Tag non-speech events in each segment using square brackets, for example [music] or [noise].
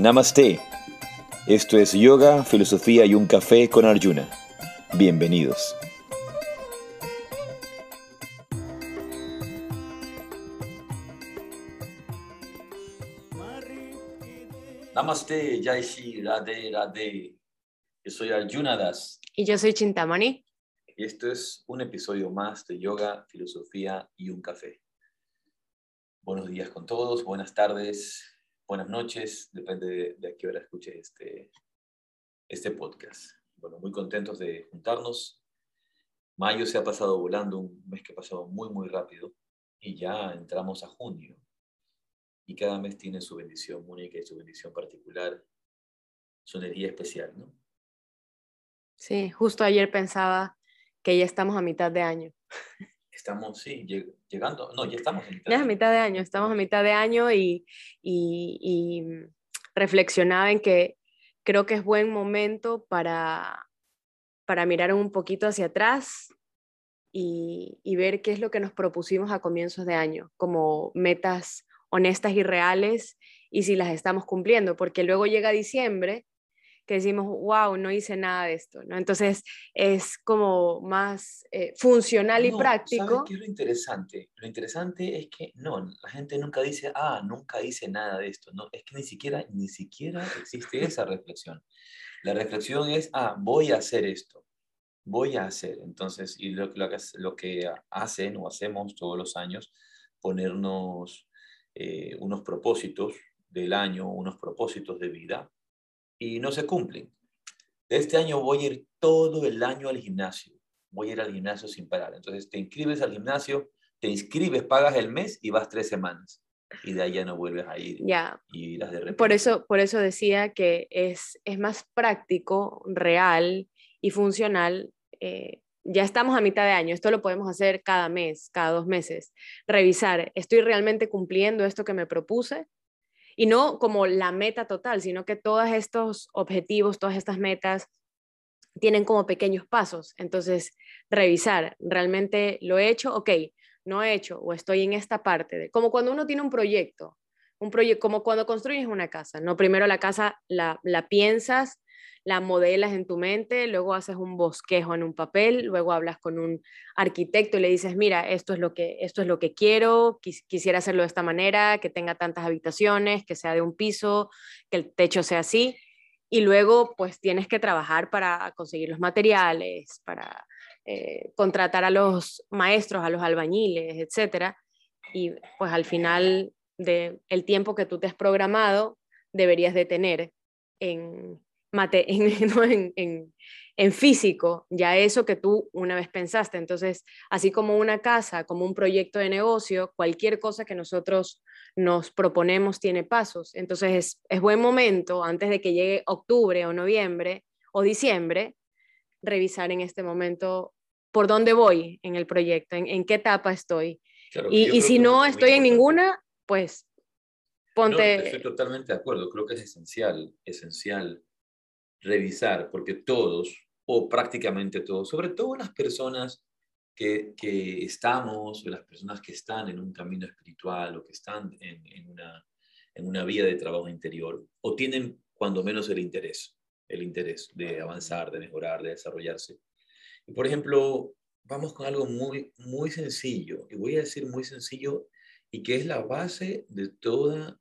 Namaste. Esto es Yoga, Filosofía y un Café con Arjuna. Bienvenidos. Namaste, Jaishi, Radhe, Radhe. Yo soy Arjuna Das. Y yo soy Chintamani. Y esto es un episodio más de Yoga, Filosofía y un Café. Buenos días con todos, buenas tardes, buenas noches, depende de, a qué hora escuche este, este podcast. Bueno, muy contentos de juntarnos. Mayo se ha pasado volando, un mes que ha pasado muy, muy rápido y ya entramos a junio. Y cada mes tiene su bendición única y su bendición particular, su energía especial, ¿no? Sí, justo ayer pensaba que ya estamos a mitad de año. [laughs] Estamos, sí, llegando, no, ya estamos a mitad. Ya a mitad de año, estamos a mitad de año y, y, reflexionaba en que creo que es buen momento para, para mirar un poquito hacia atrás y, y, ver qué es lo que nos propusimos a comienzos de año, como metas honestas y reales y si las estamos cumpliendo, porque luego llega diciembre que decimos, wow, no hice nada de esto, ¿no? Entonces es como más eh, funcional y práctico. ¿sabes qué es lo interesante? Lo interesante es que no, la gente nunca dice, ah, nunca hice nada de esto, no, es que ni siquiera, ni siquiera existe esa reflexión. La reflexión es, ah, voy a hacer esto, voy a hacer. Entonces, y lo, lo, lo que hacen o hacemos todos los años, ponernos eh, unos propósitos del año, unos propósitos de vida, y no se cumplen. Este año voy a ir todo el año al gimnasio. Voy a ir al gimnasio sin parar. Entonces te inscribes al gimnasio, te inscribes, pagas el mes y vas tres semanas. Y de ahí ya no vuelves a ir. Ya. Y de repente. Por eso, por eso decía que es, es más práctico, real y funcional. Eh, ya estamos a mitad de año, esto lo podemos hacer cada mes, cada dos meses. Revisar, ¿estoy realmente cumpliendo esto que me propuse? Y no como la meta total, sino que todos estos objetivos, todas estas metas tienen como pequeños pasos. Entonces, revisar, ¿realmente lo he hecho? Ok, no he hecho o estoy en esta parte. De, como cuando uno tiene un proyecto, un proyecto como cuando construyes una casa, ¿no? Primero la casa la, la piensas, la modelas en tu mente, luego haces un bosquejo en un papel, luego hablas con un arquitecto y le dices, mira, esto es lo que, esto es lo que quiero, quisiera hacerlo de esta manera, que tenga tantas habitaciones, que sea de un piso, que el techo sea así. Y luego, pues tienes que trabajar para conseguir los materiales, para eh, contratar a los maestros, a los albañiles, etcétera. Y pues al final del el tiempo que tú te has programado, deberías de tener en, mate, [laughs] en, en, físico, ya eso que tú una vez pensaste. Entonces, así como una casa, como un proyecto de negocio, cualquier cosa que nosotros nos proponemos tiene pasos. Entonces, es, es buen momento, antes de que llegue octubre o noviembre o diciembre, revisar en este momento por dónde voy en el proyecto, en, qué etapa estoy. y, y si no estoy en ninguna, pues ponte... estoy totalmente de acuerdo, creo que es esencial, esencial revisar, porque todos, o prácticamente todos, sobre todo las personas que, que estamos, las personas que están en un camino espiritual o que están en, en, una, en una vía de trabajo interior, o tienen cuando menos el interés, el interés de avanzar, de mejorar, de desarrollarse. Y por ejemplo, vamos con algo muy, muy sencillo, y voy a decir muy sencillo, y que es la base de, toda,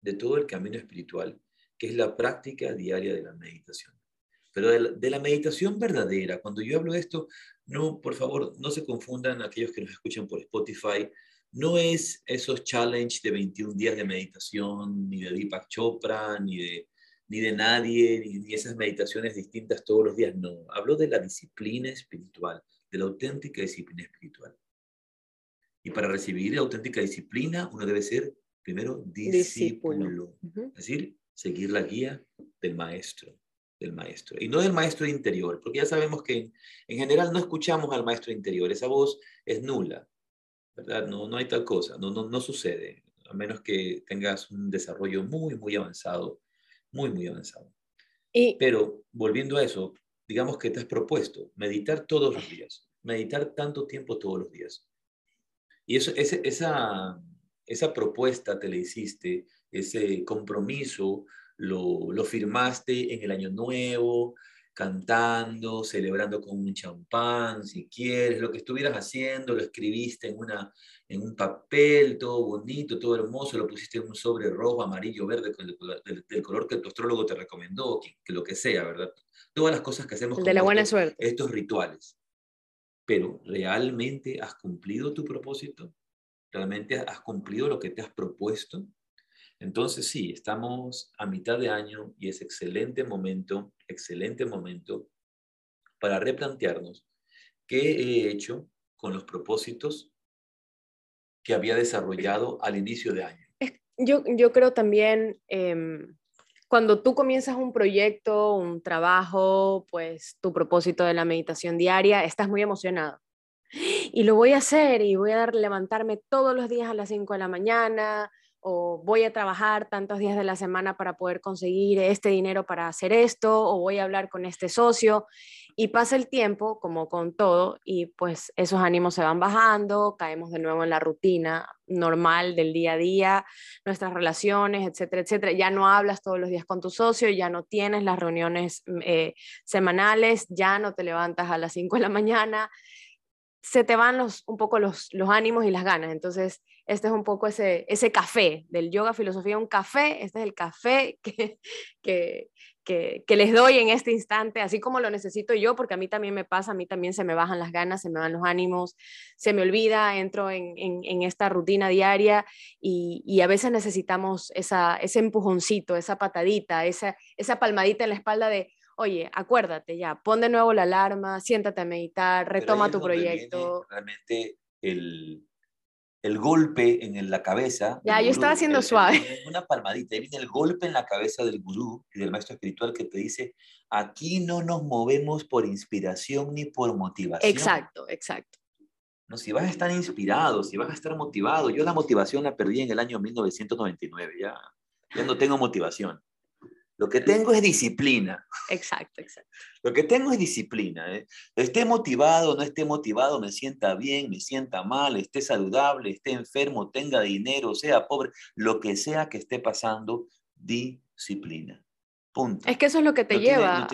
de todo el camino espiritual, que es la práctica diaria de la meditación. Pero de la, meditación verdadera, cuando yo hablo de esto, no, por favor, no se confundan aquellos que nos escuchan por Spotify, no es esos challenge de 21 días de meditación, ni de Deepak Chopra, ni de, ni de nadie, ni, ni esas meditaciones distintas todos los días, no. Hablo de la disciplina espiritual, de la auténtica disciplina espiritual. Y para recibir la auténtica disciplina, uno debe ser primero discípulo. Es decir, seguir la guía del maestro, del maestro. Y no del maestro interior, porque ya sabemos que en, general no escuchamos al maestro interior, esa voz es nula, ¿verdad? No, no hay tal cosa, no, no, no sucede, a menos que tengas un desarrollo muy, muy avanzado, muy, muy avanzado. Y... Pero volviendo a eso, digamos que te has propuesto meditar todos los días, meditar tanto tiempo todos los días. Y eso, esa, esa propuesta te la hiciste ese compromiso lo, lo firmaste en el año nuevo, cantando, celebrando con un champán, si quieres, lo que estuvieras haciendo, lo escribiste en, una, en un papel, todo bonito, todo hermoso, lo pusiste en un sobre rojo, amarillo, verde, del, color que tu astrólogo te recomendó, que, lo que sea, ¿verdad? Todas las cosas que hacemos. de la buena suerte. Estos rituales. Pero, ¿realmente has cumplido tu propósito? ¿Realmente has cumplido lo que te has propuesto? Entonces sí, estamos a mitad de año y es excelente momento, excelente momento para replantearnos qué he hecho con los propósitos que había desarrollado al inicio de año. Yo, creo también, em, cuando tú comienzas un proyecto, un trabajo, pues tu propósito de la meditación diaria, estás muy emocionado. Y lo voy a hacer y voy a levantarme todos los días a las 5 de la mañana, o voy a trabajar tantos días de la semana para poder conseguir este dinero para hacer esto, o voy a hablar con este socio. Y pasa el tiempo, como con todo, y pues esos ánimos se van bajando, caemos de nuevo en la rutina normal del día a día, nuestras relaciones, etcétera, etcétera. Ya no hablas todos los días con tu socio, ya no tienes las reuniones eh, semanales, ya no te levantas a las 5 de la mañana, se te van los, un poco los, los ánimos y las ganas. Entonces, este es un poco ese, ese café del yoga filosofía, un café, este es el café [laughs] que, que, que, les doy en este instante, así como lo necesito yo, porque a mí también me pasa, a mí también se me bajan las ganas, se me van los ánimos, se me olvida, entro en, en, esta rutina diaria y, y, a veces necesitamos esa, ese empujoncito, esa patadita, esa, esa palmadita en la espalda de, oye, acuérdate ya, pon de nuevo la alarma, siéntate a meditar, retoma tu proyecto. Realmente el, el golpe en la cabeza. Ya, yo estaba haciendo suave. una palmadita, viene el golpe en la cabeza del gurú y del maestro espiritual que te dice, aquí no nos movemos por inspiración ni por motivación. Exacto, exacto. No, si vas a estar inspirado, si vas a estar motivado, yo la motivación la perdí en el año 1999, ya, ya no tengo motivación. Lo que tengo es disciplina. Exacto, exacto. Lo que tengo es disciplina. ¿eh? Esté motivado, no esté motivado, me sienta bien, me sienta mal, esté saludable, esté enfermo, tenga dinero, sea pobre, lo que sea que esté pasando, disciplina. Es que eso es lo que te lleva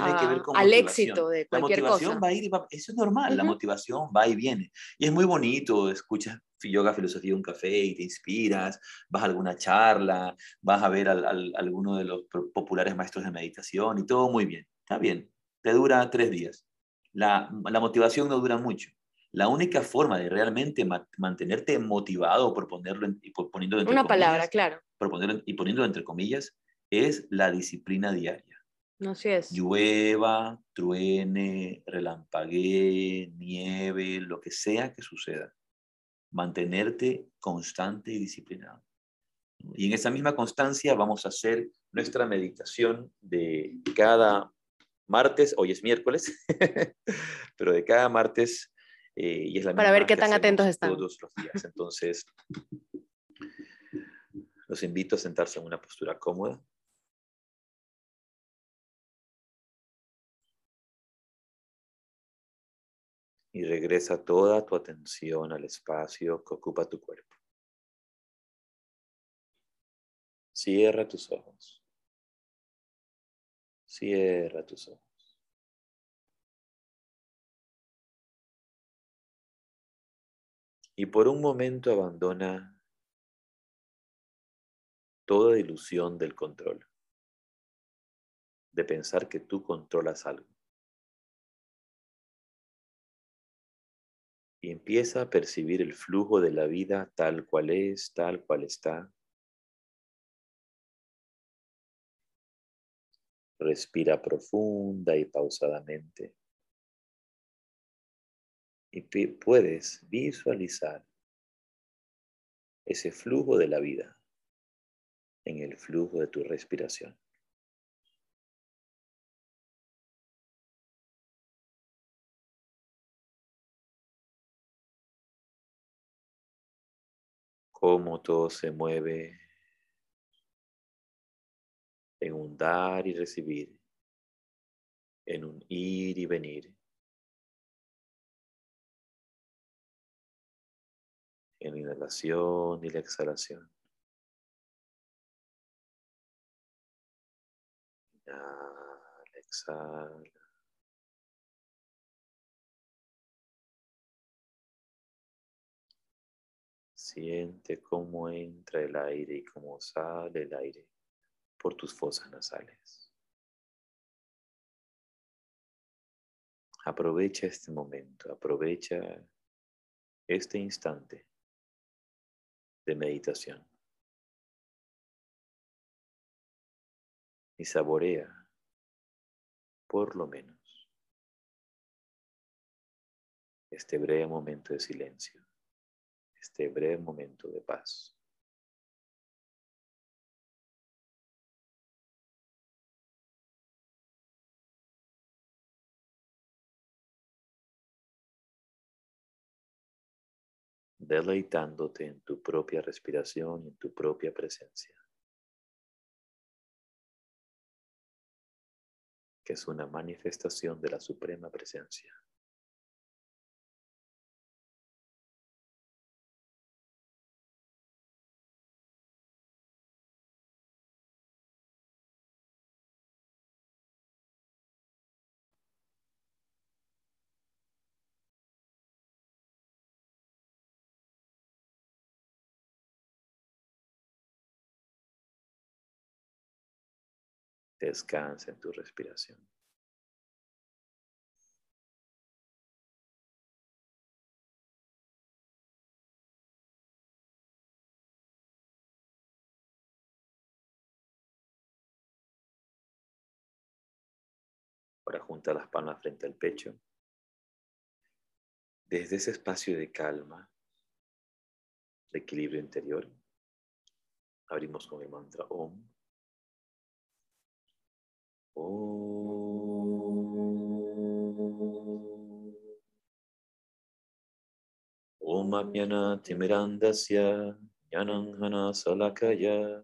al éxito de cualquier cosa. La motivación va a ir y va, eso es normal, la motivación va y viene. Y es muy bonito, escuchas yoga, filosofía, un café y te inspiras, vas a alguna charla, vas a ver a, alguno de los populares maestros de meditación y todo muy bien. Está bien, te dura tres días. La, la motivación no dura mucho. La única forma de realmente mantenerte motivado, por ponerlo y por poniéndolo entre Una palabra, claro. Por ponerlo, y poniéndolo entre comillas, es la disciplina diaria. Así es. Llueva, truene, relampaguee, nieve, lo que sea que suceda. Mantenerte constante y disciplinado. Y en esa misma constancia vamos a hacer nuestra meditación de cada martes, hoy es miércoles, [laughs] pero de cada martes. Eh, y es la Para ver qué tan atentos están. Todos los días. Entonces, los invito a sentarse en una postura cómoda. Y regresa toda tu atención al espacio que ocupa tu cuerpo. Cierra tus ojos. Cierra tus ojos. Y por un momento abandona toda ilusión del control, de pensar que tú controlas algo. Y empieza a percibir el flujo de la vida tal cual es, tal cual está. Respira profunda y pausadamente. Y puedes visualizar ese flujo de la vida en el flujo de tu respiración. Cómo todo se mueve en un dar y recibir, en un ir y venir, en la inhalación y la exhalación. Exhala. Siente cómo entra el aire y cómo sale el aire por tus fosas nasales. Aprovecha este momento, aprovecha este instante de meditación y saborea por lo menos este breve momento de silencio este breve momento de paz. deleitándote en tu propia respiración y en tu propia presencia, que es una manifestación de la suprema presencia. Descansa en tu respiración. Ahora junta las palmas frente al pecho. Desde ese espacio de calma, de equilibrio interior, abrimos con el mantra OM. Timirandasya Yananghana Salakaya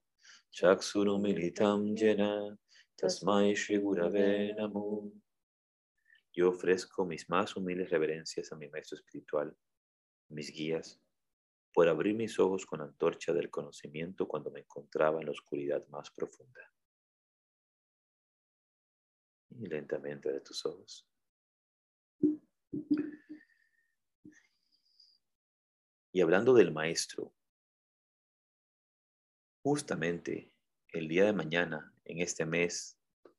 Chaksurumilitam Jena Tasmai Shri Gurave Yo ofrezco mis más humildes reverencias a mi maestro espiritual, mis guías, por abrir mis ojos con antorcha del conocimiento cuando me encontraba en la oscuridad más profunda. Y lentamente de tus ojos. Y hablando del maestro, justamente el día de mañana, en este mes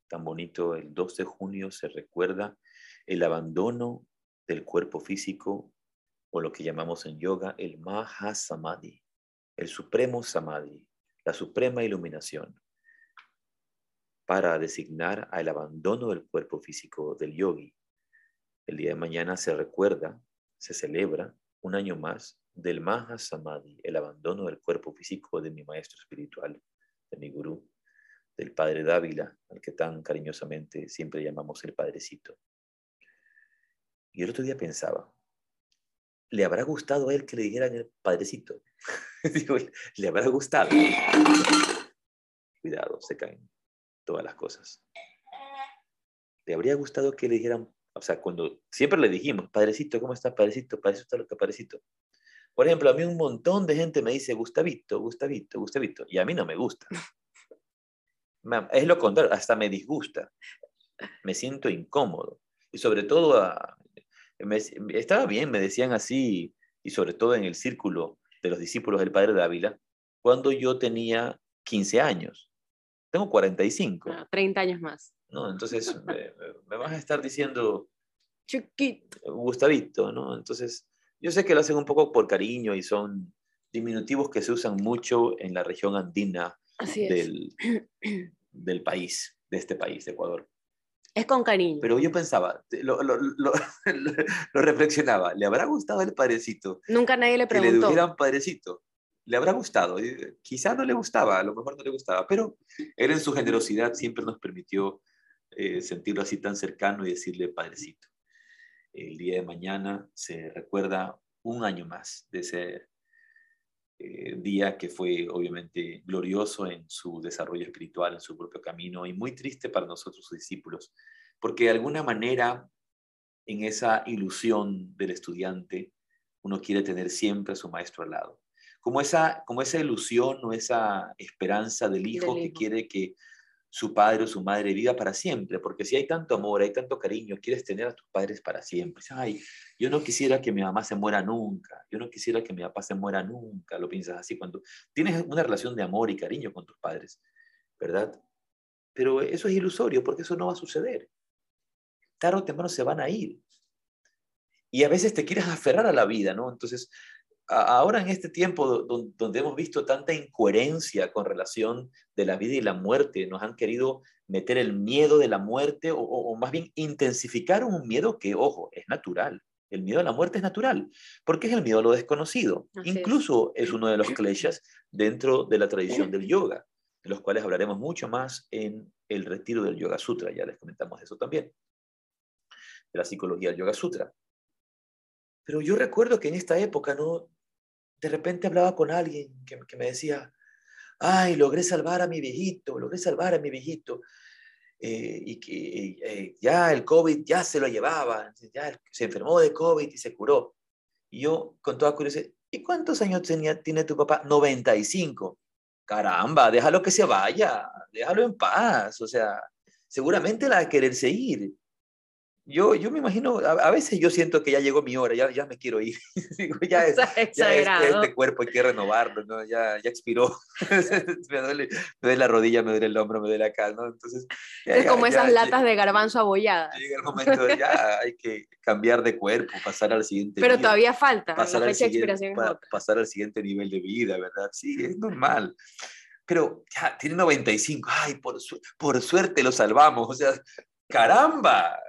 tan bonito, el 2 de junio, se recuerda el abandono del cuerpo físico o lo que llamamos en yoga el Mahasamadhi, el supremo Samadhi, la suprema iluminación para designar al abandono del cuerpo físico del yogi. El día de mañana se recuerda, se celebra un año más del Maha Samadhi, el abandono del cuerpo físico de mi maestro espiritual, de mi gurú, del padre Dávila, al que tan cariñosamente siempre llamamos el padrecito. Y el otro día pensaba, ¿le habrá gustado a él que le dijeran el padrecito? [laughs] Digo, ¿le habrá gustado? Cuidado, se caen todas las cosas. ¿Le habría gustado que le dijeran, o sea, cuando siempre le dijimos, padrecito, ¿cómo está padrecito? Padrecito, lo que padrecito. Por ejemplo, a mí un montón de gente me dice Gustavito, Gustavito, Gustavito, y a mí no me gusta. [laughs] Es lo contrario, hasta me disgusta. Me siento incómodo. Y sobre todo, estaba bien, me decían así, y sobre todo en el círculo de los discípulos del Padre Dávila, cuando yo tenía 15 años. Tengo 45. 30 años más. ¿no? Entonces [laughs] me, vas a estar diciendo... Chiquito. Gustavito, ¿no? Entonces, yo sé que lo hacen un poco por cariño y son diminutivos que se usan mucho en la región andina del, [clears throat] del país, de este país, de Ecuador. Es con cariño. Pero yo pensaba, lo, lo, [laughs] lo, lo, reflexionaba, ¿le habrá gustado el padrecito? Nunca nadie le preguntó. Que le dijeran padrecito le habrá gustado. Quizá no le gustaba, a lo mejor no le gustaba, pero él en su generosidad siempre nos permitió eh, sentirlo así tan cercano y decirle padrecito. El día de mañana se recuerda un año más de ese eh, día que fue obviamente glorioso en su desarrollo espiritual, en su propio camino y muy triste para nosotros sus discípulos, porque de alguna manera en esa ilusión del estudiante uno quiere tener siempre a su maestro al lado como esa, como esa ilusión o esa esperanza del hijo, que quiere que su padre o su madre viva para siempre, porque si hay tanto amor, hay tanto cariño, quieres tener a tus padres para siempre. Ay, yo no quisiera que mi mamá se muera nunca, yo no quisiera que mi papá se muera nunca, lo piensas así cuando tienes una relación de amor y cariño con tus padres, ¿verdad? Pero eso es ilusorio porque eso no va a suceder. Tarde o temprano se van a ir. Y a veces te quieres aferrar a la vida, ¿no? Entonces, ahora en este tiempo donde hemos visto tanta incoherencia con relación de la vida y la muerte, nos han querido meter el miedo de la muerte o, más bien intensificar un miedo que, ojo, es natural. El miedo a la muerte es natural, porque es el miedo a lo desconocido. Incluso es. uno de los kleshas dentro de la tradición del yoga, de los cuales hablaremos mucho más en el retiro del Yoga Sutra, ya les comentamos eso también, de la psicología del Yoga Sutra. Pero yo recuerdo que en esta época no, de repente hablaba con alguien que, me decía, ay, logré salvar a mi viejito, logré salvar a mi viejito. Eh, y que eh, ya el COVID ya se lo llevaba, ya se enfermó de COVID y se curó. Y yo, con toda curiosidad, ¿y cuántos años tenía, tiene tu papá? 95. Caramba, déjalo que se vaya, déjalo en paz. O sea, seguramente la va a querer seguir. Yo, yo me imagino, a, veces yo siento que ya llegó mi hora, ya, ya me quiero ir. [laughs] [laughs] ya, es, ya este cuerpo hay que renovarlo, ¿no? ya, ya expiró. [laughs] me, duele, me duele la rodilla, me duele el hombro, me duele acá, ¿no? Entonces, es como esas latas de garbanzo abolladas. Llega el momento, ya hay que cambiar de cuerpo, pasar al siguiente Pero todavía falta, pasar la fecha de expiración Pasar al siguiente nivel de vida, ¿verdad? Sí, es normal pero ya tiene 95, ay, por, por suerte lo salvamos, o sea, caramba,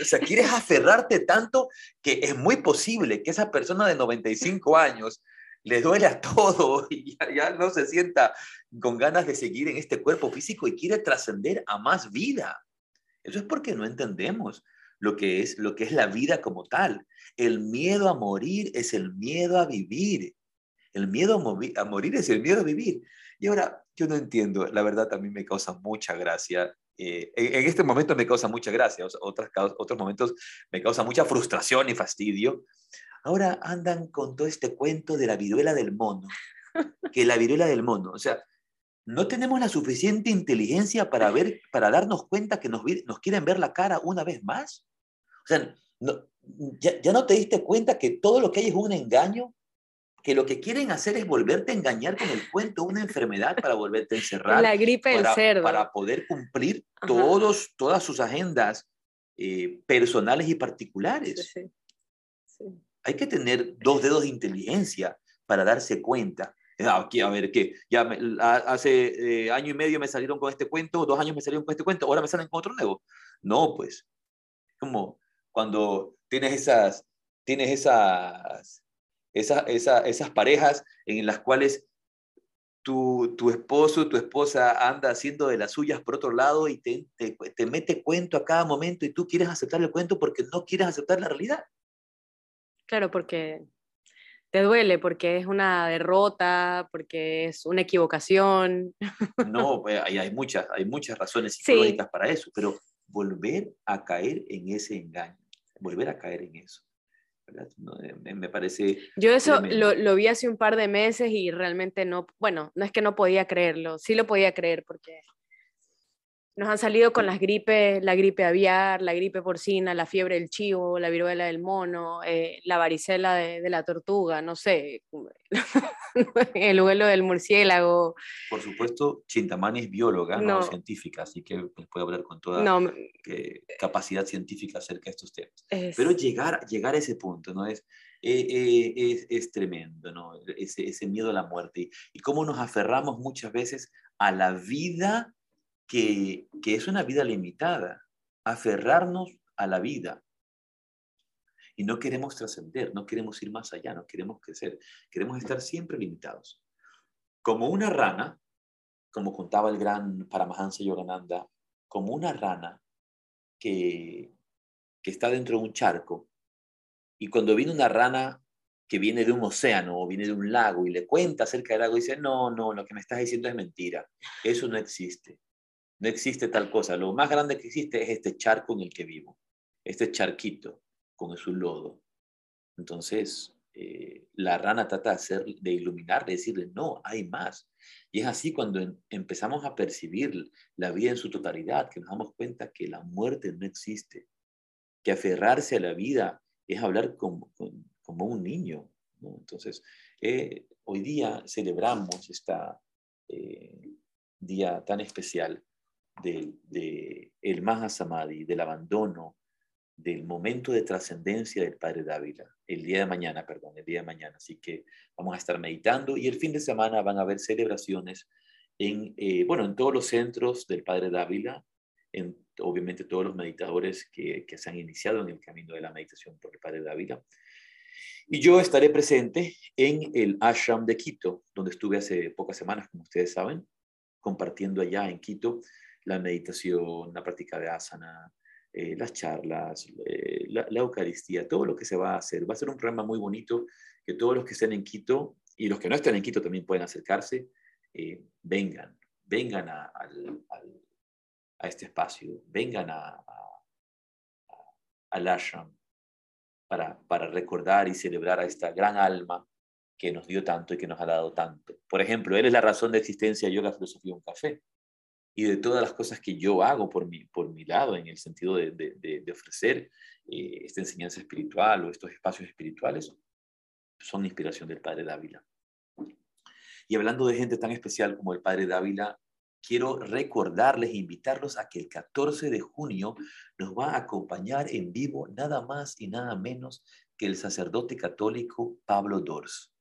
o sea, quieres aferrarte tanto que es muy posible que esa persona de 95 años le duele a todo y ya, no se sienta con ganas de seguir en este cuerpo físico y quiere trascender a más vida. Eso es porque no entendemos lo que es lo que es la vida como tal. El miedo a morir es el miedo a vivir. El miedo a, a morir es el miedo a vivir. Y ahora, yo no entiendo, la verdad también me causa mucha gracia eh, en, este momento me causa mucha gracia, otros, otros momentos me causa mucha frustración y fastidio. Ahora andan con todo este cuento de la viruela del mono, [laughs] que la viruela del mono, o sea, no tenemos la suficiente inteligencia para ver, para darnos cuenta que nos, nos quieren ver la cara una vez más. O sea, ya, ya, no te diste cuenta que todo lo que hay es un engaño que lo que quieren hacer es volverte a engañar con el cuento una enfermedad para volverte a encerrar. La gripe del para, cerdo. Para poder cumplir todos, todas sus agendas eh, personales y particulares. Hay que tener dos dedos de inteligencia para darse cuenta. Ah, aquí, a ver, ¿qué? Ya hace eh, año y medio me salieron con este cuento, dos años me salieron con este cuento, ahora me salen con otro nuevo. No, pues, como cuando tienes esas, tienes esas esas parejas en las cuales tu, tu esposo, tu esposa anda haciendo de las suyas por otro lado y te, te, mete cuento a cada momento y tú quieres aceptar el cuento porque no quieres aceptar la realidad. Claro, porque te duele, porque es una derrota, porque es una equivocación. No, pues, [laughs] hay, hay muchas, hay muchas razones psicológicas para eso, pero volver a caer en ese engaño, volver a caer en eso. Eh, me, parece... Yo eso lo, lo, vi hace un par de meses y realmente no, bueno, no es que no podía creerlo, sí lo podía creer porque nos han salido con las gripes, la gripe aviar, la gripe porcina, la fiebre del chivo, la viruela del mono, eh, la varicela de, la tortuga, no sé, [laughs] el vuelo del murciélago. Por supuesto, Chintamani es bióloga, no, científica, así que puede hablar con toda capacidad científica acerca de estos temas. Pero llegar, llegar a ese punto, ¿no? Es, eh, eh, es, es, tremendo, ¿no? Ese, ese miedo a la muerte y cómo nos aferramos muchas veces a la vida que, es una vida limitada, aferrarnos a la vida. Y no queremos trascender, no queremos ir más allá, no queremos crecer, queremos estar siempre limitados. Como una rana, como contaba el gran Paramahansa Yogananda, como una rana que, que está dentro de un charco, y cuando viene una rana que viene de un océano o viene de un lago y le cuenta acerca del lago, dice, no, no, lo que me estás diciendo es mentira, eso no existe. No existe tal cosa. Lo más grande que existe es este charco en el que vivo, este charquito con su lodo. Entonces, eh, la rana trata de, hacer, de iluminar, de decirle, no, hay más. Y es así cuando empezamos a percibir la vida en su totalidad, que nos damos cuenta que la muerte no existe, que aferrarse a la vida es hablar como, como un niño. Entonces, eh, hoy día celebramos este día tan especial del de el Mahasamadhi, del abandono, del momento de trascendencia del Padre Dávila, el día de mañana, perdón, el día de mañana. Así que vamos a estar meditando y el fin de semana van a haber celebraciones en, eh, bueno, en todos los centros del Padre Dávila, en obviamente todos los meditadores que, que se han iniciado en el camino de la meditación por el Padre Dávila. Y yo estaré presente en el ashram de Quito, donde estuve hace pocas semanas, como ustedes saben, compartiendo allá en Quito la meditación, la práctica de asana, eh, las charlas, eh, la, Eucaristía, todo lo que se va a hacer. Va a ser un programa muy bonito que todos los que estén en Quito y los que no estén en Quito también pueden acercarse, eh, vengan, vengan a, este espacio, vengan a, al ashram para, para recordar y celebrar a esta gran alma que nos dio tanto y que nos ha dado tanto. Por ejemplo, él es la razón de existencia de Yoga, Filosofía, un café y de todas las cosas que yo hago por mi, por mi lado, en el sentido de, de, ofrecer eh, esta enseñanza espiritual o estos espacios espirituales, son inspiración del Padre Dávila. Y hablando de gente tan especial como el Padre Dávila, quiero recordarles e invitarlos a que el 14 de junio nos va a acompañar en vivo nada más y nada menos que el sacerdote católico Pablo Dors.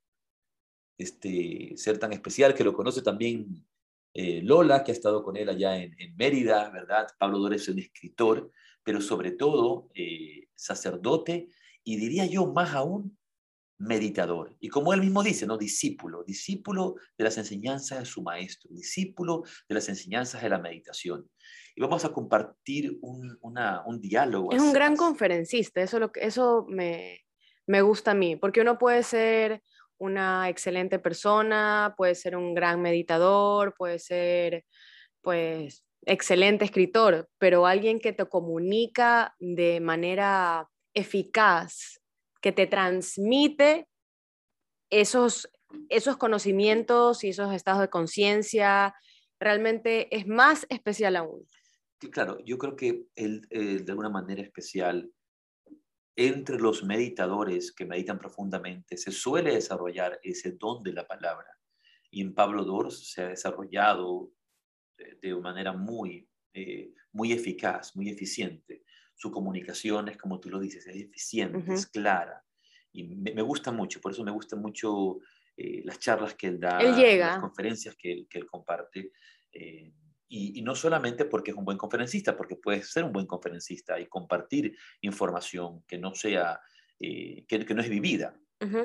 Este ser tan especial que lo conoce también eh, Lola, que ha estado con él allá en, Mérida, ¿verdad? Pablo Dores es un escritor, pero sobre todo eh, sacerdote y diría yo más aún meditador. Y como él mismo dice, ¿no? Discípulo, discípulo de las enseñanzas de su maestro, discípulo de las enseñanzas de la meditación. Y vamos a compartir un, un diálogo. Es un gran conferencista, eso, lo, eso me, me gusta a mí, porque uno puede ser una excelente persona, puede ser un gran meditador, puede ser, pues, excelente escritor, pero alguien que te comunica de manera eficaz, que te transmite esos, esos conocimientos y esos estados de conciencia, realmente es más especial aún. Claro, yo creo que él, de alguna manera especial entre los meditadores que meditan profundamente se suele desarrollar ese don de la palabra. Y en Pablo Dors se ha desarrollado de, manera muy, eh, muy eficaz, muy eficiente. Su comunicación es, como tú lo dices, es eficiente, es clara. Y me, gusta mucho, por eso me gustan mucho eh, las charlas que él da, las conferencias que él, que él comparte. Eh, y, no solamente porque es un buen conferencista, porque puede ser un buen conferencista y compartir información que no sea, eh, que, no es vivida.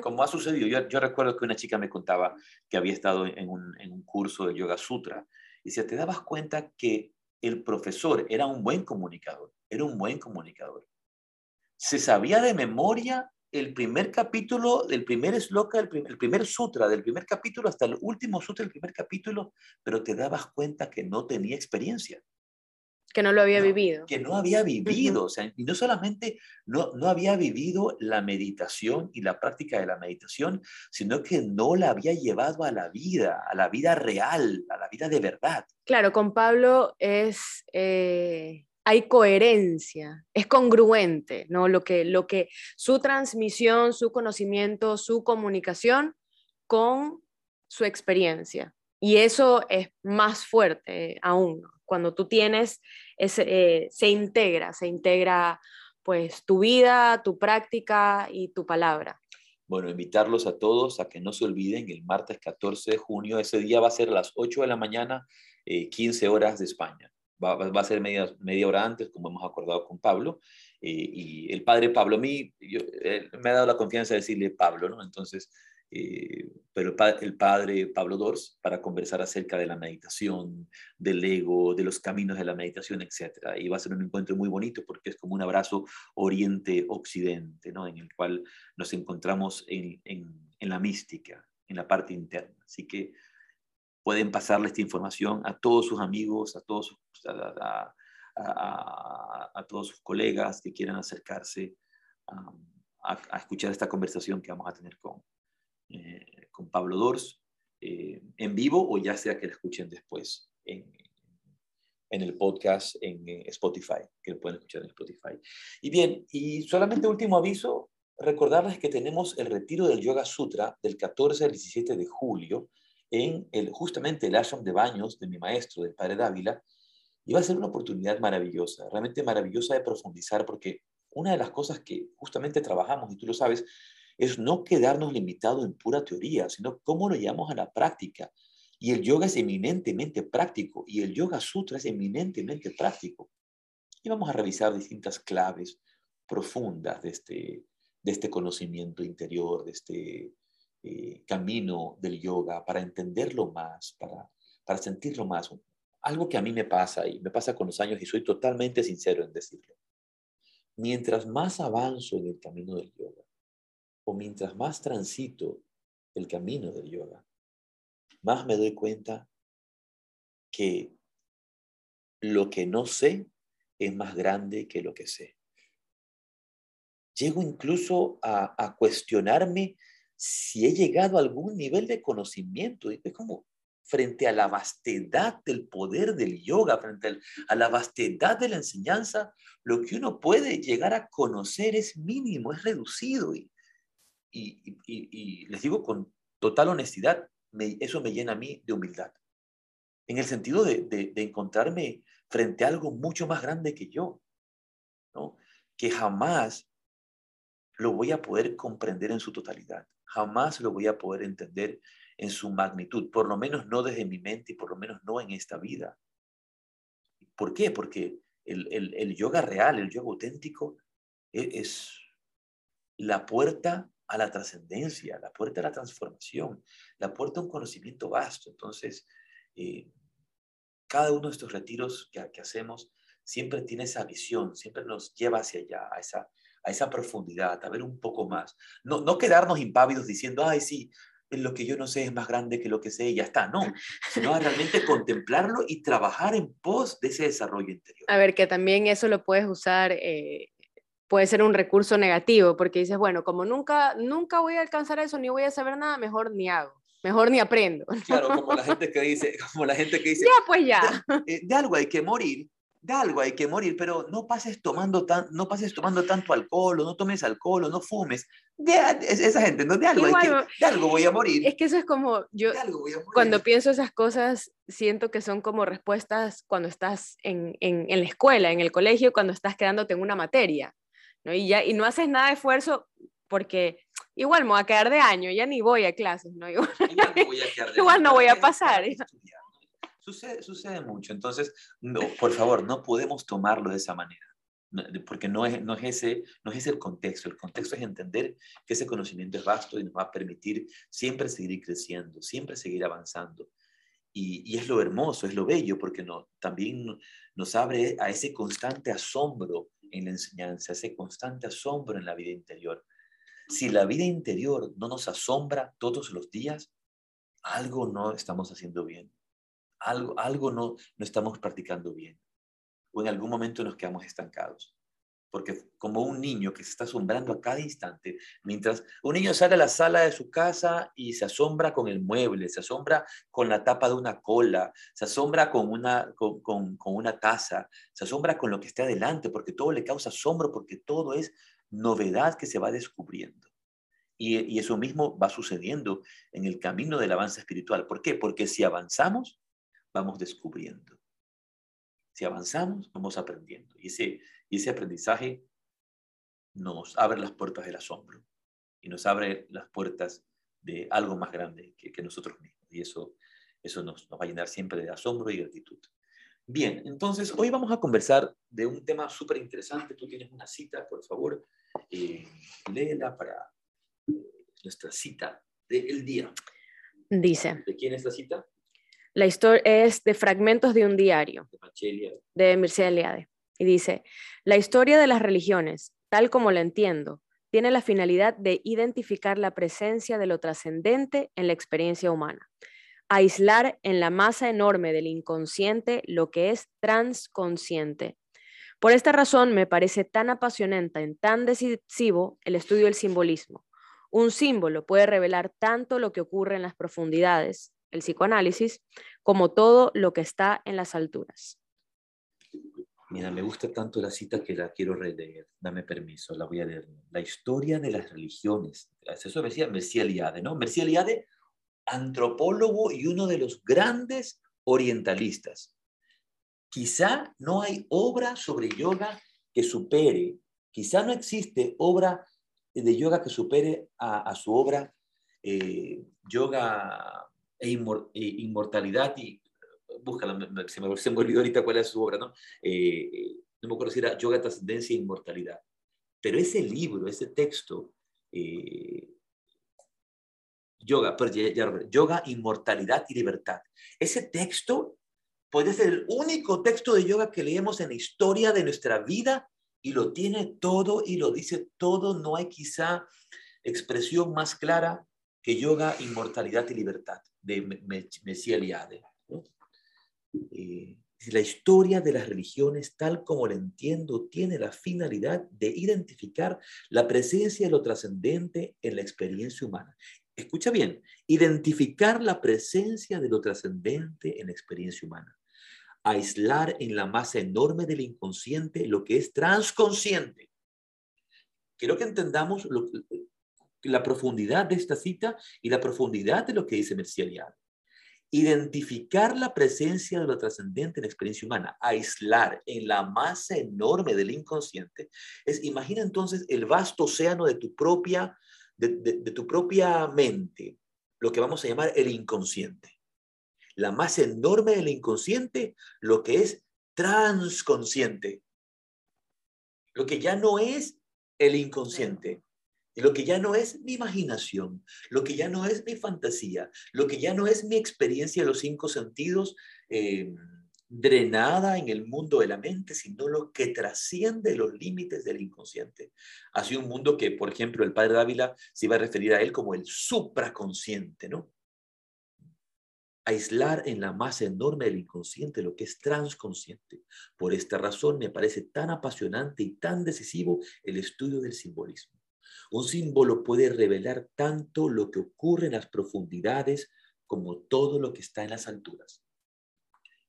Como ha sucedido, yo, yo, recuerdo que una chica me contaba que había estado en un, en un curso de Yoga Sutra y si te dabas cuenta que el profesor era un buen comunicador, era un buen comunicador. Se sabía de memoria el primer capítulo, del primer sloka, el primer, sutra del primer capítulo hasta el último sutra del primer capítulo, pero te dabas cuenta que no tenía experiencia. Que no lo había vivido. Que no había vivido, o sea, y no solamente no, no había vivido la meditación y la práctica de la meditación, sino que no la había llevado a la vida, a la vida real, a la vida de verdad. Claro, con Pablo es... Eh, hay coherencia, es congruente, ¿no? Lo que, lo que su transmisión, su conocimiento, su comunicación con su experiencia. Y eso es más fuerte aún, cuando tú tienes, eh, se integra, se integra pues tu vida, tu práctica y tu palabra. Bueno, invitarlos a todos a que no se olviden, el martes 14 de junio, ese día va a ser a las 8 de la mañana, 15 eh, horas de España va, a ser media, media, hora antes, como hemos acordado con Pablo. Eh, y el padre Pablo, a mí me ha dado la confianza de decirle Pablo, ¿no? Entonces, eh, pero el, padre Pablo Dors para conversar acerca de la meditación, del ego, de los caminos de la meditación, etc. Y va a ser un encuentro muy bonito porque es como un abrazo oriente-occidente, ¿no? En el cual nos encontramos en, en, en la mística, en la parte interna. Así que pueden pasarle esta información a todos sus amigos, a todos sus, a, todos sus colegas que quieran acercarse a, escuchar esta conversación que vamos a tener con, eh, con Pablo Dors eh, en vivo o ya sea que la escuchen después en, en el podcast en Spotify, que lo pueden escuchar en Spotify. Y bien, y solamente último aviso, recordarles que tenemos el retiro del Yoga Sutra del 14 al 17 de julio en el, justamente el ashram de baños de mi maestro, del padre Dávila, y va a ser una oportunidad maravillosa, realmente maravillosa de profundizar, porque una de las cosas que justamente trabajamos, y tú lo sabes, es no quedarnos limitados en pura teoría, sino cómo lo llevamos a la práctica. Y el yoga es eminentemente práctico, y el Yoga Sutra es eminentemente práctico. Y vamos a revisar distintas claves profundas de este, de este conocimiento interior, de este eh, camino del yoga, para entenderlo más, para, para sentirlo más. Algo que a mí me pasa y me pasa con los años y soy totalmente sincero en decirlo. Mientras más avanzo en el camino del yoga, o mientras más transito el camino del yoga, más me doy cuenta que lo que no sé es más grande que lo que sé. Llego incluso a, cuestionarme si he llegado a algún nivel de conocimiento. Es como frente a la vastedad del poder del yoga, frente a la vastedad de la enseñanza, lo que uno puede llegar a conocer es mínimo, es reducido. Y, y, les digo con total honestidad, eso me llena a mí de humildad, en el sentido de, de, encontrarme frente a algo mucho más grande que yo, ¿no? que jamás lo voy a poder comprender en su totalidad. Jamás lo voy a poder entender en su magnitud, por lo menos no desde mi mente y por lo menos no en esta vida. ¿Por qué? Porque el, yoga real, el yoga auténtico, e, es, la puerta a la trascendencia, la puerta a la transformación, la puerta a un conocimiento vasto. Entonces, eh, cada uno de estos retiros que, hacemos siempre tiene esa visión, siempre nos lleva hacia allá, a esa, a esa profundidad, a ver un poco más. No, no quedarnos impávidos diciendo, ay, sí, lo que yo no sé es más grande que lo que sé y ya está, no, sino a realmente [laughs] contemplarlo y trabajar en pos de ese desarrollo interior. A ver, que también eso lo puedes usar, eh, puede ser un recurso negativo, porque dices, bueno, como nunca, nunca voy a alcanzar eso, ni voy a saber nada, mejor ni hago. Mejor ni aprendo. [laughs] Claro, como la gente que dice, como la gente que dice, ya pues ya. Eh, de algo hay que morir, de algo hay que morir, pero no pases tomando, tan, no pases tomando tanto alcohol, o no tomes alcohol, o no fumes. De, esa gente, ¿no? De algo, hay que, de algo voy a morir. Es que eso es como, yo cuando pienso esas cosas, siento que son como respuestas cuando estás en, en, en, la escuela, en el colegio, cuando estás quedándote en una materia, ¿no? Y, ya, y no haces nada de esfuerzo porque igual me voy a quedar de año, ya ni voy a clases, ¿no? [laughs] Igual, no voy a, igual no voy a pasar. Sucede, mucho. Entonces, no, por favor, no podemos tomarlo de esa manera, porque no es, no, es ese, no es el contexto. El contexto es entender que ese conocimiento es vasto y nos va a permitir siempre seguir creciendo, siempre seguir avanzando. Y, es lo hermoso, es lo bello, porque no, también nos abre a ese constante asombro en la enseñanza, ese constante asombro en la vida interior. Si la vida interior no nos asombra todos los días, algo no estamos haciendo bien algo, algo no, no estamos practicando bien. O en algún momento nos quedamos estancados. Porque como un niño que se está asombrando a cada instante, mientras un niño sale a la sala de su casa y se asombra con el mueble, se asombra con la tapa de una cola, se asombra con una, con, con, una taza, se asombra con lo que está adelante, porque todo le causa asombro, porque todo es novedad que se va descubriendo. Y, y, eso mismo va sucediendo en el camino del avance espiritual. ¿Por qué? Porque si avanzamos, vamos descubriendo. Si avanzamos, vamos aprendiendo. Y ese, y ese aprendizaje nos abre las puertas del asombro y nos abre las puertas de algo más grande que, nosotros mismos. Y eso, eso nos, nos va a llenar siempre de asombro y gratitud. Bien, entonces hoy vamos a conversar de un tema súper interesante. Tú tienes una cita, por favor, eh, léela para eh, nuestra cita del día. Dice. ¿De quién es la cita? La historia es de fragmentos de un diario de Mircea Eliade. Y dice, la historia de las religiones, tal como la entiendo, tiene la finalidad de identificar la presencia de lo trascendente en la experiencia humana, aislar en la masa enorme del inconsciente lo que es transconsciente. Por esta razón me parece tan apasionante, tan decisivo el estudio del simbolismo, Un símbolo puede revelar tanto lo que ocurre en las profundidades, el psicoanálisis, como todo lo que está en las alturas. Mira, me gusta tanto la cita que la quiero releer. Dame permiso, la voy a leer. La historia de las religiones. Eso decía Mercier Eliade, ¿no? Mercier Eliade, antropólogo y uno de los grandes orientalistas. Quizá no hay obra sobre yoga que supere, quizá no existe obra de yoga que supere a, su obra eh, Yoga e, e, Inmortalidad y búscala, se me, se me olvidó ahorita cuál es su obra, ¿no? Eh, no me acuerdo si era Yoga, Trascendencia e Inmortalidad. Pero ese libro, ese texto, eh, Yoga, Yoga, Inmortalidad y Libertad, ese texto puede ser el único texto de yoga que leemos en la historia de nuestra vida y lo tiene todo y lo dice todo. No hay quizá expresión más clara que yoga, inmortalidad y libertad de Messier Eliade. Eh, la historia de las religiones, tal como la entiendo, tiene la finalidad de identificar la presencia de lo trascendente en la experiencia humana. Escucha bien, identificar la presencia de lo trascendente en la experiencia humana. Aislar en la masa enorme del inconsciente lo que es transconsciente. Quiero que entendamos la profundidad de esta cita y la profundidad de lo que dice Mercier identificar la presencia de lo trascendente en la experiencia humana, aislar en la masa enorme del inconsciente, es, imagina entonces el vasto océano de tu propia, de, tu propia mente, lo que vamos a llamar el inconsciente. La masa enorme del inconsciente, lo que es transconsciente, lo que ya no es el inconsciente, lo que ya no es mi imaginación, lo que ya no es mi fantasía, lo que ya no es mi experiencia de los cinco sentidos eh, drenada en el mundo de la mente, sino lo que trasciende los límites del inconsciente. Así un mundo que, por ejemplo, el padre Dávila se iba a referir a él como el supraconsciente, ¿no? Aislar en la masa enorme del inconsciente lo que es transconsciente. Por esta razón me parece tan apasionante y tan decisivo el estudio del simbolismo. Un símbolo puede revelar tanto lo que ocurre en las profundidades como todo lo que está en las alturas.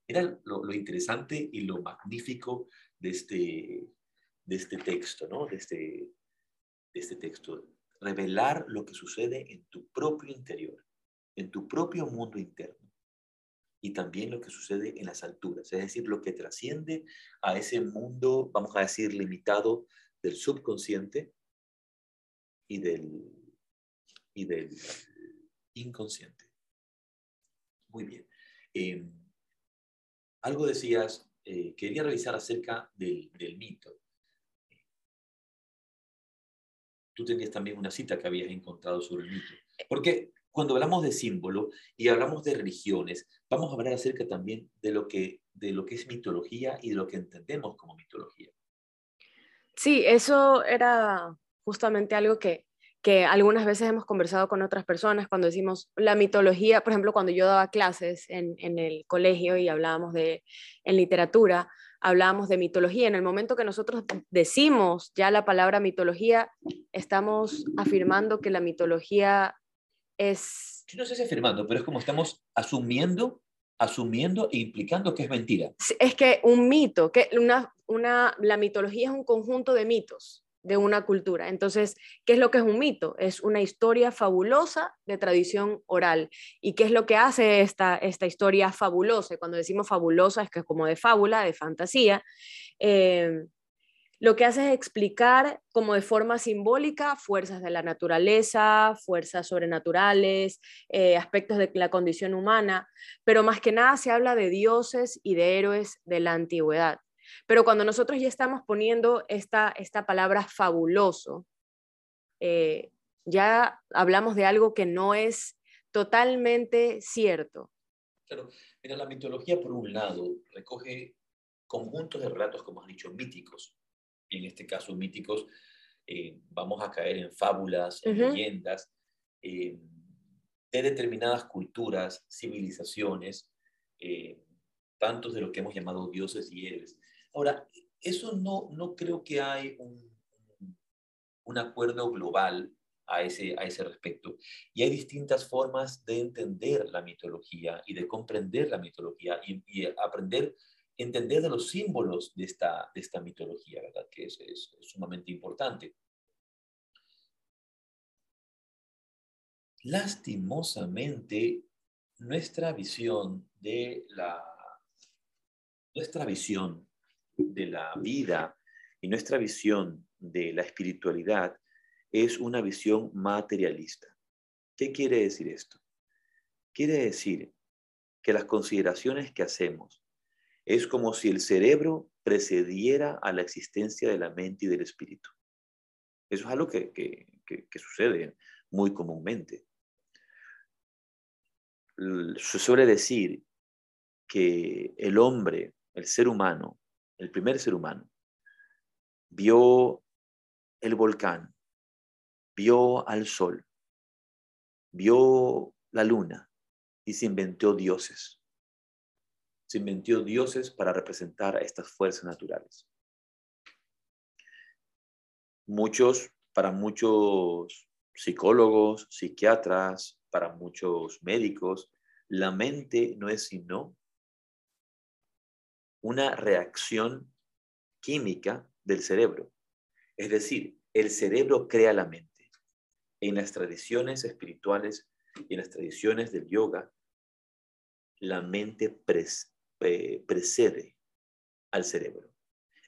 Era lo, interesante y lo magnífico de este, de este texto, ¿no? De este, de este texto. Revelar lo que sucede en tu propio interior, en tu propio mundo interno y también lo que sucede en las alturas, es decir, lo que trasciende a ese mundo, vamos a decir, limitado del subconsciente y del, y del inconsciente. Muy bien. Em, algo decías, eh, quería revisar acerca del, del, mito. Tú tenías también una cita que habías encontrado sobre el mito. Porque cuando hablamos de símbolo y hablamos de religiones, vamos a hablar acerca también de lo que, de lo que es mitología y de lo que entendemos como mitología. Sí, eso era justamente algo que, que algunas veces hemos conversado con otras personas cuando decimos la mitología, por ejemplo, cuando yo daba clases en, en el colegio y hablábamos de, en literatura, hablábamos de mitología. En el momento que nosotros decimos ya la palabra mitología, estamos afirmando que la mitología es... Yo no sé si afirmando, pero es como estamos asumiendo asumiendo e implicando que es mentira. Es que un mito, que una, una, la mitología es un conjunto de mitos de una cultura. Entonces, ¿qué es lo que es un mito? Es una historia fabulosa de tradición oral. ¿Y qué es lo que hace esta, esta historia fabulosa? Cuando decimos fabulosa es que es como de fábula, de fantasía. Eh, lo que hace es explicar como de forma simbólica fuerzas de la naturaleza, fuerzas sobrenaturales, eh, aspectos de la condición humana, pero más que nada se habla de dioses y de héroes de la antigüedad. Pero cuando nosotros ya estamos poniendo esta, esta palabra fabuloso, eh, ya hablamos de algo que no es totalmente cierto. Claro, mira, la mitología por un lado recoge conjuntos de relatos, como has dicho, míticos. Y en este caso, míticos, eh, vamos a caer en fábulas, en leyendas, eh, de determinadas culturas, civilizaciones, tantos de lo que hemos llamado dioses y héroes. Ahora, eso no, no creo que hay un, un acuerdo global a ese, a ese respecto. Y hay distintas formas de entender la mitología y de comprender la mitología y, aprender, entender de los símbolos de esta, de esta mitología, ¿verdad? Que es, es, sumamente importante. Lastimosamente, nuestra visión de la nuestra visión de la vida y nuestra visión de la espiritualidad es una visión materialista. ¿Qué quiere decir esto? Quiere decir que las consideraciones que hacemos es como si el cerebro precediera a la existencia de la mente y del espíritu. Eso es algo que, que sucede muy comúnmente. Se suele decir que el hombre, el ser humano, el primer ser humano, vio el volcán, vio al sol, vio la luna y se inventó dioses. Se inventó dioses para representar a estas fuerzas naturales. Muchos, para muchos psicólogos, psiquiatras, para muchos médicos, la mente no es sino una reacción química del cerebro. Es decir, el cerebro crea la mente. En las tradiciones espirituales y en las tradiciones del yoga, la mente eh, precede al cerebro.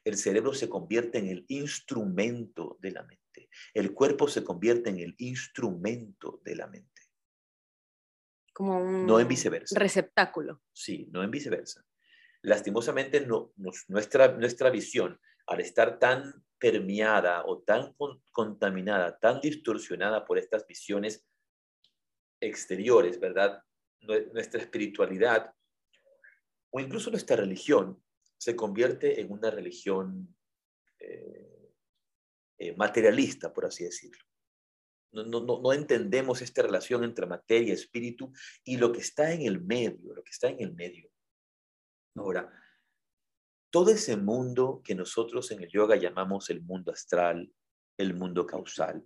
El cerebro se convierte en el instrumento de la mente. El cuerpo se convierte en el instrumento de la mente. Como un no en viceversa. receptáculo. Sí, no en viceversa. Lastimosamente, nuestra, nuestra visión, al estar tan permeada o tan contaminada, tan distorsionada por estas visiones exteriores, ¿verdad? Nuestra espiritualidad o incluso nuestra religión se convierte en una religión eh, eh, materialista, por así decirlo. No, no, no, entendemos esta relación entre materia, espíritu y lo que está en el medio, lo que está en el medio. Ahora, todo ese mundo que nosotros en el yoga llamamos el mundo astral, el mundo causal,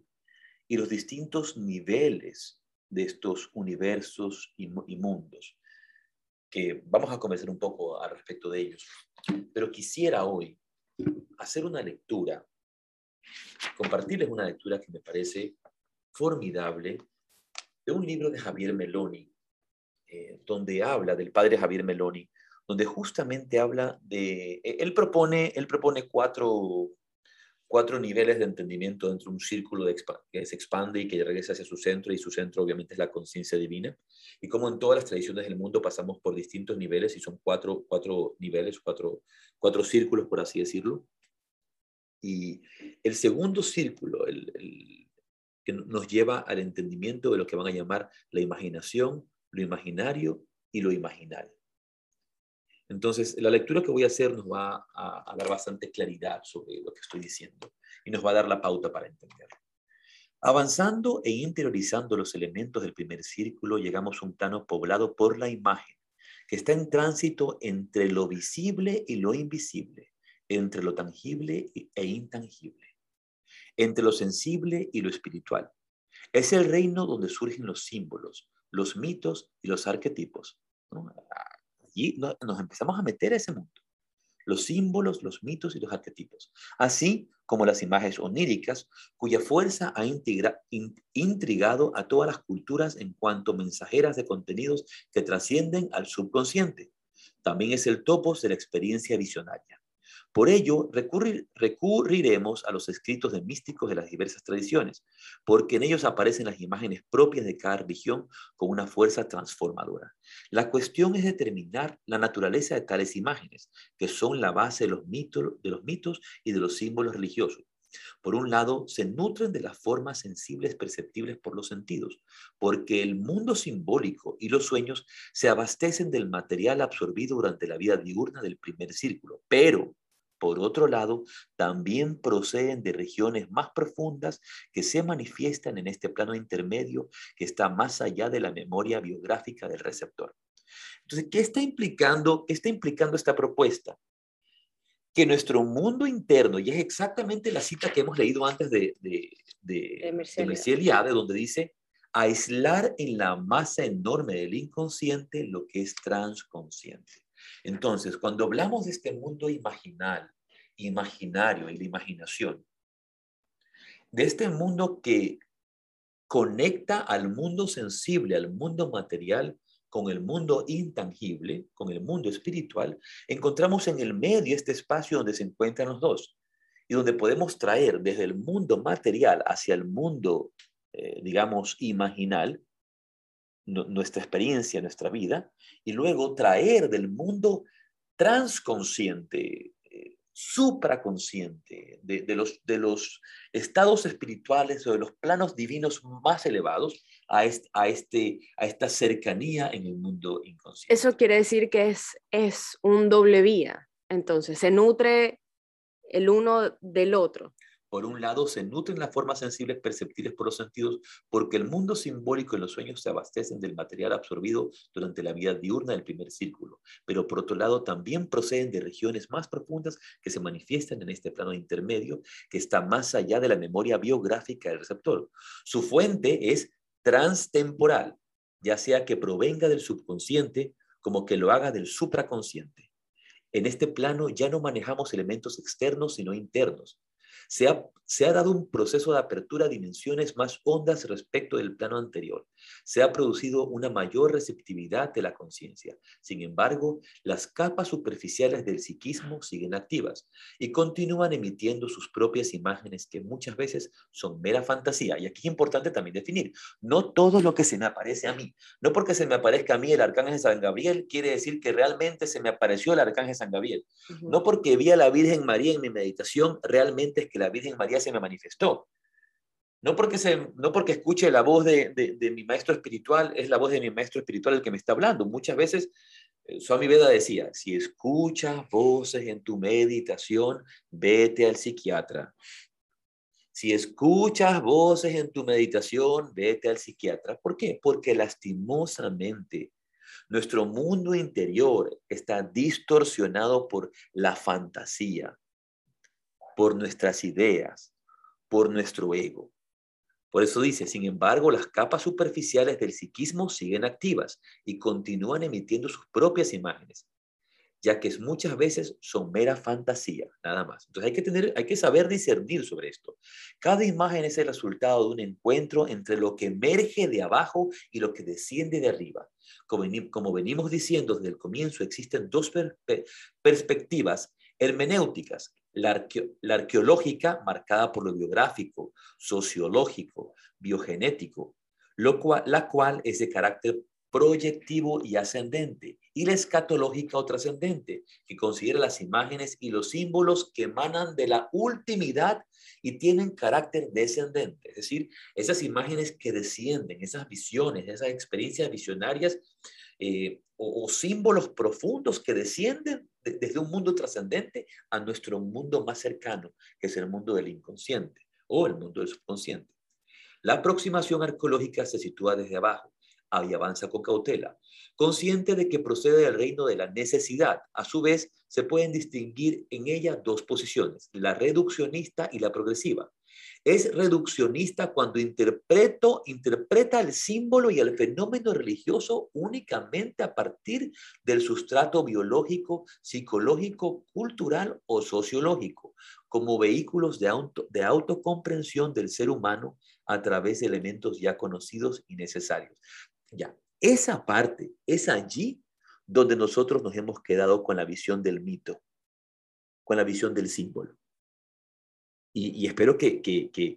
y los distintos niveles de estos universos y, mundos, que vamos a conversar un poco al respecto de ellos. Pero quisiera hoy hacer una lectura, compartirles una lectura que me parece formidable de un libro de Javier Meloni, eh, donde habla del padre Javier Meloni, donde justamente habla de, e, él propone, él propone cuatro, cuatro niveles de entendimiento dentro de un círculo de, que se expande y que regresa hacia su centro, y su centro obviamente es la conciencia divina, y como en todas las tradiciones del mundo pasamos por distintos niveles, y son cuatro, cuatro niveles, cuatro, cuatro círculos, por así decirlo. Y el segundo círculo, el, que nos lleva al entendimiento de lo que van a llamar la imaginación, lo imaginario y lo imaginal. Entonces, la lectura que voy a hacer nos va a, dar bastante claridad sobre lo que estoy diciendo y nos va a dar la pauta para entenderlo. Avanzando e interiorizando los elementos del primer círculo, llegamos a un plano poblado por la imagen, que está en tránsito entre lo visible y lo invisible, entre lo tangible e intangible, entre lo sensible y lo espiritual. Es el reino donde surgen los símbolos, los mitos y los arquetipos. Y nos empezamos a meter a ese mundo. Los símbolos, los mitos y los arquetipos, así como las imágenes oníricas, cuya fuerza ha intrigado a todas las culturas en cuanto mensajeras de contenidos que trascienden al subconsciente. También es el topos de la experiencia visionaria. Por ello, recurriremos a los escritos de místicos de las diversas tradiciones, porque en ellos aparecen las imágenes propias de cada religión con una fuerza transformadora. La cuestión es determinar la naturaleza de tales imágenes, que son la base de los mitos, de los mitos y de los símbolos religiosos. Por un lado, se nutren de las formas sensibles perceptibles por los sentidos, porque el mundo simbólico y los sueños se abastecen del material absorbido durante la vida diurna del primer círculo, pero por otro lado, también proceden de regiones más profundas que se manifiestan en este plano intermedio que está más allá de la memoria biográfica del receptor. Entonces, ¿qué está implicando, qué está implicando esta propuesta? Que nuestro mundo interno, y es exactamente la cita que hemos leído antes de, de, de, de donde dice, aislar en la masa enorme del inconsciente lo que es transconsciente. Entonces, cuando hablamos de este mundo imaginal, imaginario y la imaginación, de este mundo que conecta al mundo sensible, al mundo material, con el mundo intangible, con el mundo espiritual, encontramos en el medio este espacio donde se encuentran los dos y donde podemos traer desde el mundo material hacia el mundo, eh, digamos, imaginal, nuestra experiencia, nuestra vida, y luego traer del mundo transconsciente, supraconsciente, de, los, de los estados espirituales o de los planos divinos más elevados a, este, a, este, a esta cercanía en el mundo inconsciente. Eso quiere decir que es, es un doble vía, entonces se nutre el uno del otro. Por un lado, se nutren las formas sensibles perceptibles por los sentidos, porque el mundo simbólico y los sueños se abastecen del material absorbido durante la vida diurna del primer círculo. Pero por otro lado, también proceden de regiones más profundas que se manifiestan en este plano intermedio, que está más allá de la memoria biográfica del receptor. Su fuente es transtemporal, ya sea que provenga del subconsciente como que lo haga del supraconsciente. En este plano ya no manejamos elementos externos, sino internos se ha, dado un proceso de apertura a dimensiones más hondas respecto del plano anterior. Se ha producido una mayor receptividad de la conciencia. Sin embargo, las capas superficiales del psiquismo siguen activas y continúan emitiendo sus propias imágenes que muchas veces son mera fantasía. Y aquí es importante también definir, no todo lo que se me aparece a mí, no porque se me aparezca a mí el arcángel San Gabriel, quiere decir que realmente se me apareció el arcángel San Gabriel. No porque vi a la Virgen María en mi meditación, realmente es que la Virgen María se me manifestó. No porque, se, no porque escuche la voz de, de, mi maestro espiritual, es la voz de mi maestro espiritual el que me está hablando. Muchas veces, eh, Swami Veda decía, si escuchas voces en tu meditación, vete al psiquiatra. Si escuchas voces en tu meditación, vete al psiquiatra. ¿Por qué? Porque lastimosamente nuestro mundo interior está distorsionado por la fantasía, por nuestras ideas, por nuestro ego. Por eso dice, sin embargo, las capas superficiales del psiquismo siguen activas y continúan emitiendo sus propias imágenes, ya que muchas veces son mera fantasía, nada más. Entonces hay que, tener, hay que saber discernir sobre esto. Cada imagen es el resultado de un encuentro entre lo que emerge de abajo y lo que desciende de arriba. Como, como venimos diciendo desde el comienzo, existen dos perspectivas hermenéuticas la, arqueológica marcada por lo biográfico, sociológico, biogenético, lo cual, la cual es de carácter proyectivo y ascendente, y la escatológica o trascendente, que considera las imágenes y los símbolos que emanan de la ultimidad y tienen carácter descendente, es decir, esas imágenes que descienden, esas visiones, esas experiencias visionarias eh, o, símbolos profundos que descienden desde un mundo trascendente a nuestro mundo más cercano, que es el mundo del inconsciente o el mundo del subconsciente. La aproximación arqueológica se sitúa desde abajo y avanza con cautela, consciente de que procede del reino de la necesidad. A su vez, se pueden distinguir en ella dos posiciones, la reduccionista y la progresiva es reduccionista cuando interpreto, interpreta el símbolo y el fenómeno religioso únicamente a partir del sustrato biológico, psicológico, cultural o sociológico, como vehículos de, auto, de autocomprensión del ser humano a través de elementos ya conocidos y necesarios. Ya, esa parte es allí donde nosotros nos hemos quedado con la visión del mito, con la visión del símbolo. Y, espero que,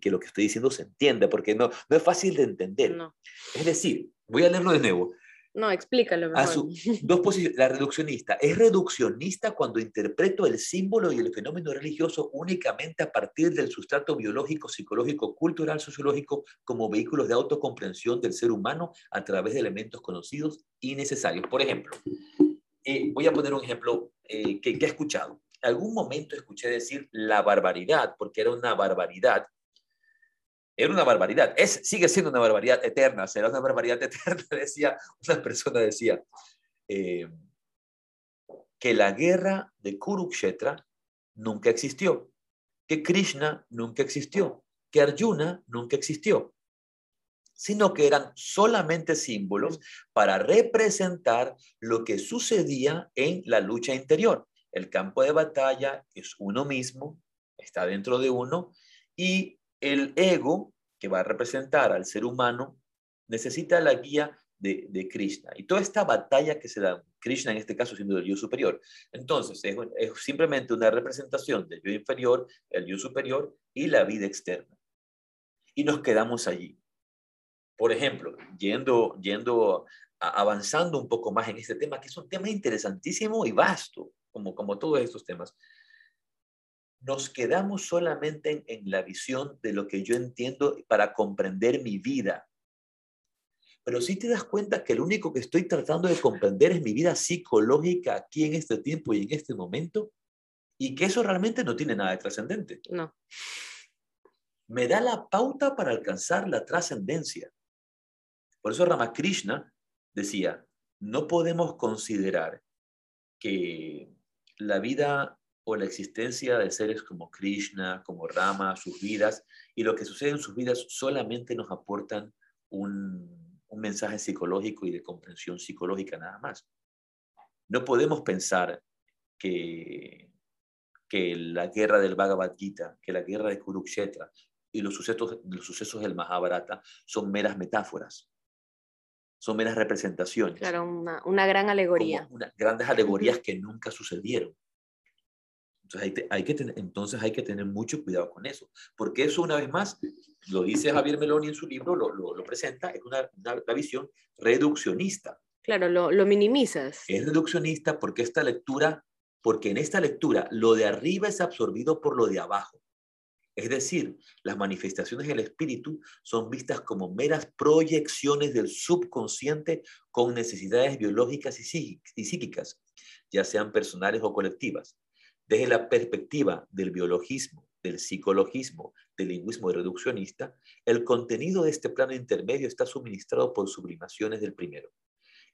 lo que estoy diciendo se entienda, porque no, no es fácil de entender. Es decir, voy a leerlo de nuevo. No, explícalo mejor. A su, dos posiciones. La reduccionista. Es reduccionista cuando interpreto el símbolo y el fenómeno religioso únicamente a partir del sustrato biológico, psicológico, cultural, sociológico, como vehículos de autocomprensión del ser humano a través de elementos conocidos y necesarios. Por ejemplo, eh, voy a poner un ejemplo eh, que, que he escuchado algún momento escuché decir la barbaridad, porque era una barbaridad. Era una barbaridad, es, sigue siendo una barbaridad eterna, será una barbaridad [laughs] eterna, decía, una persona decía, eh, que la guerra de Kurukshetra nunca existió, que Krishna nunca existió, que Arjuna nunca existió, sino que eran solamente símbolos para representar lo que sucedía en la lucha interior. El campo de batalla es uno mismo, está dentro de uno, y el ego, que va a representar al ser humano, necesita la guía de, Krishna. Y toda esta batalla que se da, Krishna en este caso siendo el yo superior. Entonces, es, simplemente una representación del yo inferior, el yo superior y la vida externa. Y nos quedamos allí. Por ejemplo, yendo, yendo avanzando un poco más en este tema, que es un tema interesantísimo y vasto, como, como todos estos temas, nos quedamos solamente en, en, la visión de lo que yo entiendo para comprender mi vida, pero si te das cuenta que lo único que estoy tratando de comprender es mi vida psicológica aquí en este tiempo y en este momento, y que eso realmente no tiene nada de trascendente. No. Me da la pauta para alcanzar la trascendencia. Por eso Ramakrishna decía, no podemos considerar que la vida o la existencia de seres como Krishna, como Rama, sus vidas y lo que sucede en sus vidas solamente nos aportan un, un mensaje psicológico y de comprensión psicológica nada más. No podemos pensar que, que la guerra del Bhagavad Gita, que la guerra de Kurukshetra y los sucesos, los sucesos del Mahabharata son meras metáforas, son meras representaciones. Claro, una, gran alegoría. grandes alegorías que nunca sucedieron. Entonces hay, que tener, entonces hay que tener mucho cuidado con eso, porque eso una vez más, lo dice Javier Meloni en su libro, lo, lo, presenta, es una, una, visión reduccionista. Claro, lo, lo minimizas. Es reduccionista porque esta lectura, porque en esta lectura lo de arriba es absorbido por lo de abajo. Es decir, las manifestaciones del espíritu son vistas como meras proyecciones del subconsciente con necesidades biológicas y psíquicas, ya sean personales o colectivas. Desde la perspectiva del biologismo, del psicologismo, del lingüismo reduccionista, el contenido de este plano intermedio está suministrado por sublimaciones del primero.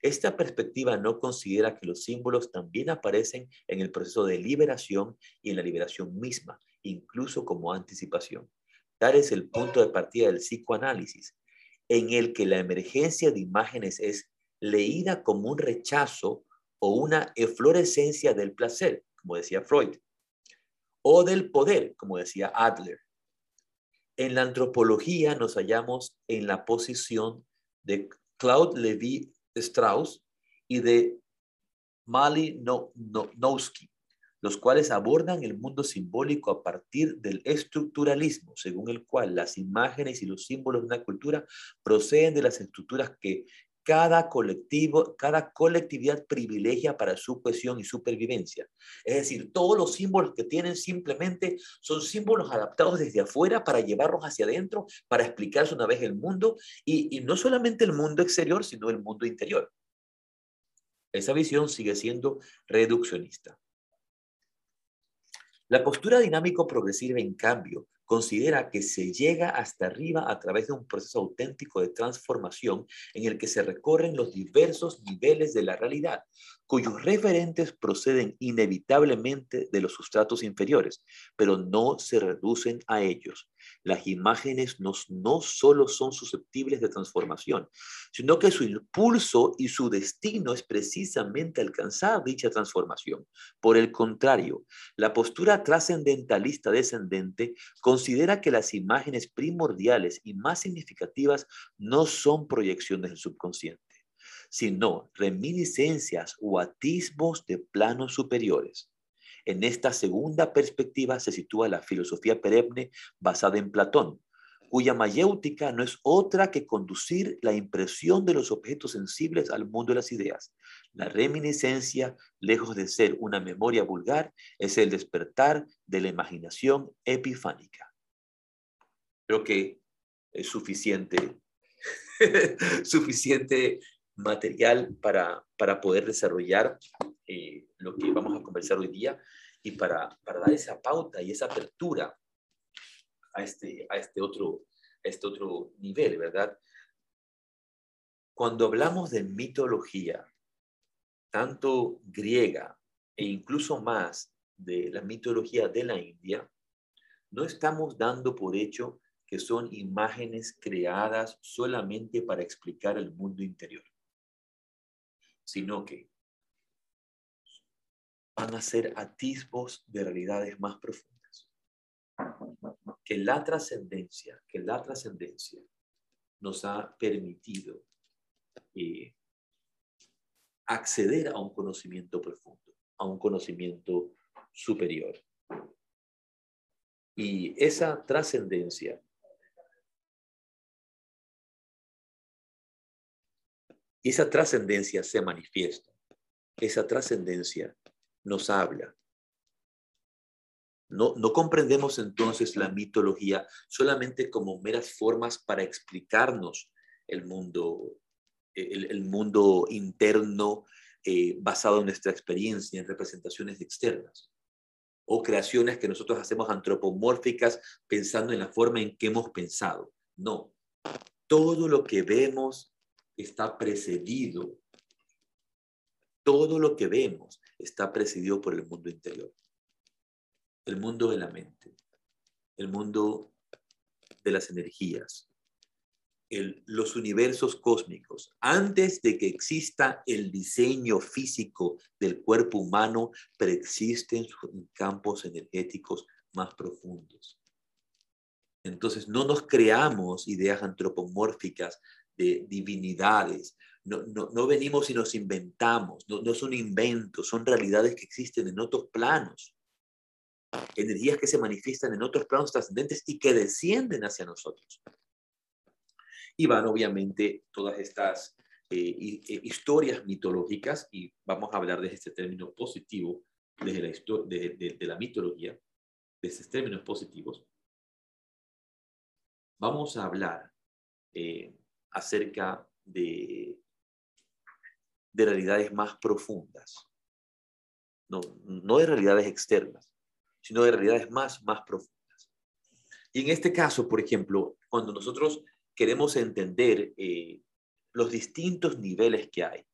Esta perspectiva no considera que los símbolos también aparecen en el proceso de liberación y en la liberación misma, incluso como anticipación. Tal es el punto de partida del psicoanálisis, en el que la emergencia de imágenes es leída como un rechazo o una eflorescencia del placer, como decía Freud, o del poder, como decía Adler. En la antropología nos hallamos en la posición de Claude Levi Strauss y de Mali Nowski, los cuales abordan el mundo simbólico a partir del estructuralismo, según el cual las imágenes y los símbolos de una cultura proceden de las estructuras que cada colectivo, cada colectividad privilegia para su cohesión y supervivencia. Es decir, todos los símbolos que tienen simplemente son símbolos adaptados desde afuera para llevarlos hacia adentro, para explicarse una vez el mundo, y, y no solamente el mundo exterior, sino el mundo interior. Esa visión sigue siendo reduccionista. La postura dinámico-progresiva, en cambio, considera que se llega hasta arriba a través de un proceso auténtico de transformación en el que se recorren los diversos niveles de la realidad, cuyos referentes proceden inevitablemente de los sustratos inferiores, pero no se reducen a ellos. Las imágenes no, no solo son susceptibles de transformación, sino que su impulso y su destino es precisamente alcanzar dicha transformación. Por el contrario, la postura trascendentalista descendente considera que las imágenes primordiales y más significativas no son proyecciones del subconsciente sino reminiscencias o atisbos de planos superiores. En esta segunda perspectiva se sitúa la filosofía perenne basada en Platón, cuya mayéutica no es otra que conducir la impresión de los objetos sensibles al mundo de las ideas. La reminiscencia, lejos de ser una memoria vulgar, es el despertar de la imaginación epifánica. Creo que es suficiente, [laughs] suficiente material para, para poder desarrollar eh, lo que vamos a conversar hoy día y para, para dar esa pauta y esa apertura a este, a este, otro, este otro nivel, ¿verdad? Cuando hablamos de mitología, tanto griega e incluso más de la mitología de la India, no estamos dando por hecho que son imágenes creadas solamente para explicar el mundo interior, sino que van a ser atisbos de realidades más profundas. Que la trascendencia, que la trascendencia nos ha permitido eh, acceder a un conocimiento profundo, a un conocimiento superior. Y esa trascendencia esa trascendencia se manifiesta. Esa trascendencia nos habla. No, no comprendemos entonces la mitología solamente como meras formas para explicarnos el mundo, el, mundo interno eh, basado en nuestra experiencia, en representaciones externas o creaciones que nosotros hacemos antropomórficas pensando en la forma en que hemos pensado. No, todo lo que vemos está precedido, todo lo que vemos está precedido por el mundo interior, el mundo de la mente, el mundo de las energías, los universos cósmicos. Antes de que exista el diseño físico del cuerpo humano, preexisten campos energéticos más profundos. Entonces, no nos creamos ideas antropomórficas de divinidades. No, no, venimos y nos inventamos, no, no son inventos, son realidades que existen en otros planos, energías que se manifiestan en otros planos trascendentes y que descienden hacia nosotros. Y van obviamente todas estas eh, eh, historias mitológicas, y vamos a hablar de este término positivo, desde la, de, de, la mitología, de estos términos positivos. Vamos a hablar eh, acerca de, de realidades más profundas. No, no de realidades externas, sino de realidades más, más profundas. Y en este caso, por ejemplo, cuando nosotros queremos entender eh, los distintos niveles que hay,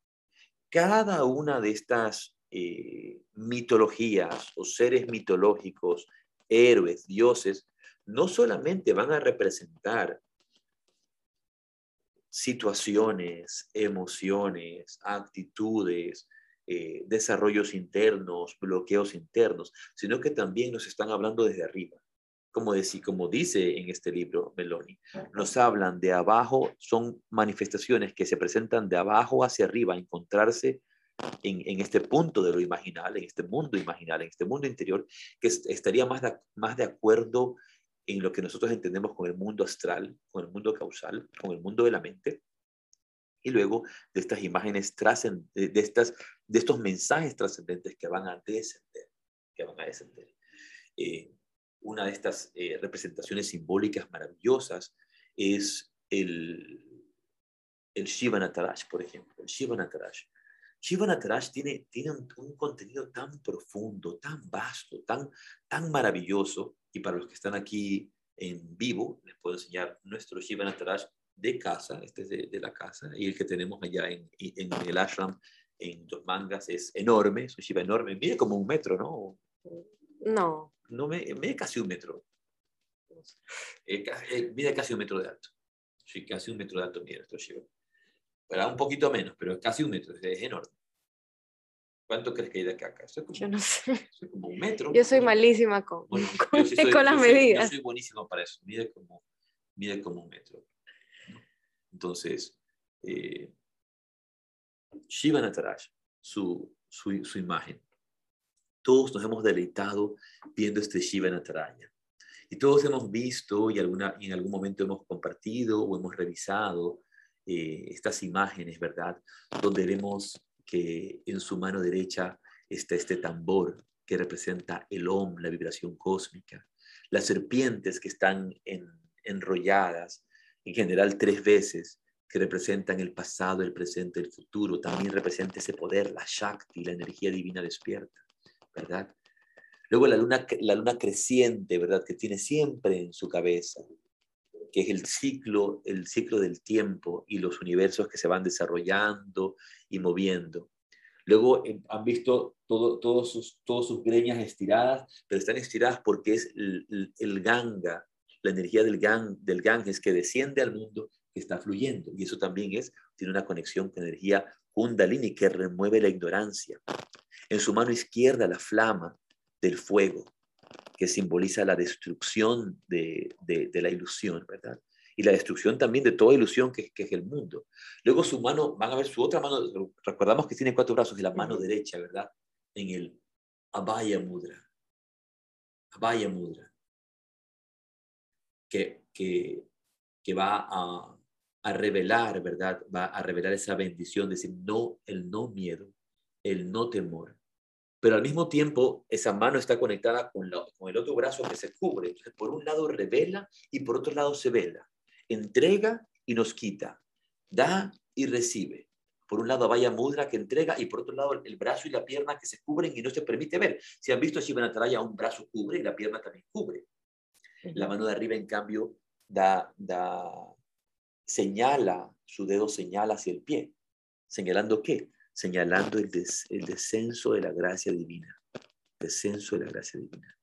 cada una de estas eh, mitologías o seres mitológicos, héroes, dioses, no solamente van a representar situaciones, emociones, actitudes, eh, desarrollos internos, bloqueos internos, sino que también nos están hablando desde arriba. Como, como dice en este libro Meloni, nos hablan de abajo, son manifestaciones que se presentan de abajo hacia arriba, encontrarse en, este punto de lo imaginal, en este mundo imaginal, en este mundo interior, que estaría más más de acuerdo en lo que nosotros entendemos con el mundo astral, con el mundo causal, con el mundo de la mente, y luego de estas imágenes de, estas, de estos mensajes trascendentes que van a descender, que van a descender. Eh, una de estas eh, representaciones simbólicas maravillosas es el, el Shiva Natarash, por ejemplo, el Shiva Natarash. Shiva Natarash tiene, tiene un, un, contenido tan profundo, tan vasto, tan, tan maravilloso, y para los que están aquí en vivo, les puedo enseñar nuestro Shiva Natarash de casa, este es de, la casa, y el que tenemos allá en, en el ashram en Dos Mangas es enorme, es un Shiva enorme, mide como un metro, ¿no? No. No, mide casi un metro. Eh, eh, mide casi un metro de alto. Sí, casi un metro de alto mide nuestro Shiva. Un poquito menos, pero casi un metro, es enorme. ¿Cuánto crees que hay de acá? acá? Como, yo no sé. como un metro. Yo soy malísima con, [laughs] con, las medidas. yo soy buenísimo para eso. Mide como, mide como un metro. Entonces, eh, Shiva Nataraja, su, su, su, imagen. Todos nos hemos deleitado viendo este Shiva Nataraja. Y todos hemos visto y alguna, en algún momento hemos compartido o hemos revisado eh, estas imágenes, ¿verdad? Donde vemos que en su mano derecha está este tambor que representa el Om, la vibración cósmica, las serpientes que están enrolladas, en general tres veces, que representan el pasado, el presente, el futuro, también representa ese poder, la Shakti, la energía divina despierta, ¿verdad? Luego la luna, la luna creciente, ¿verdad? Que tiene siempre en su cabeza, que es el ciclo, el ciclo del tiempo y los universos que se van desarrollando y moviendo. Luego eh, han visto todo, todos sus, todas sus greñas estiradas, pero están estiradas porque es el, Ganga, la energía del, gang, del Ganges que desciende al mundo, que está fluyendo. Y eso también es, tiene una conexión con energía Kundalini que remueve la ignorancia. En su mano izquierda la flama del fuego, que simboliza la destrucción de, de la ilusión, ¿verdad? y la destrucción también de toda ilusión que, que, es el mundo. Luego su mano, van a ver su otra mano, recordamos que tiene cuatro brazos, y la mano derecha, ¿verdad? En el Abhaya Mudra. Abhaya Mudra. Que, que, que va a, a revelar, ¿verdad? Va a revelar esa bendición, decir, no, el no miedo, el no temor. Pero al mismo tiempo, esa mano está conectada con, con el otro brazo que se cubre. Entonces, por un lado revela y por otro lado se vela entrega y nos quita, da y recibe. Por un lado vaya mudra que entrega y por otro lado el brazo y la pierna que se cubren y no se permite ver. Si han visto a Shivanataraya, un brazo cubre y la pierna también cubre. La mano de arriba, en cambio, da, da, señala, su dedo señala hacia el pie. ¿Señalando qué? Señalando el, el descenso de la gracia divina. Descenso de la gracia divina.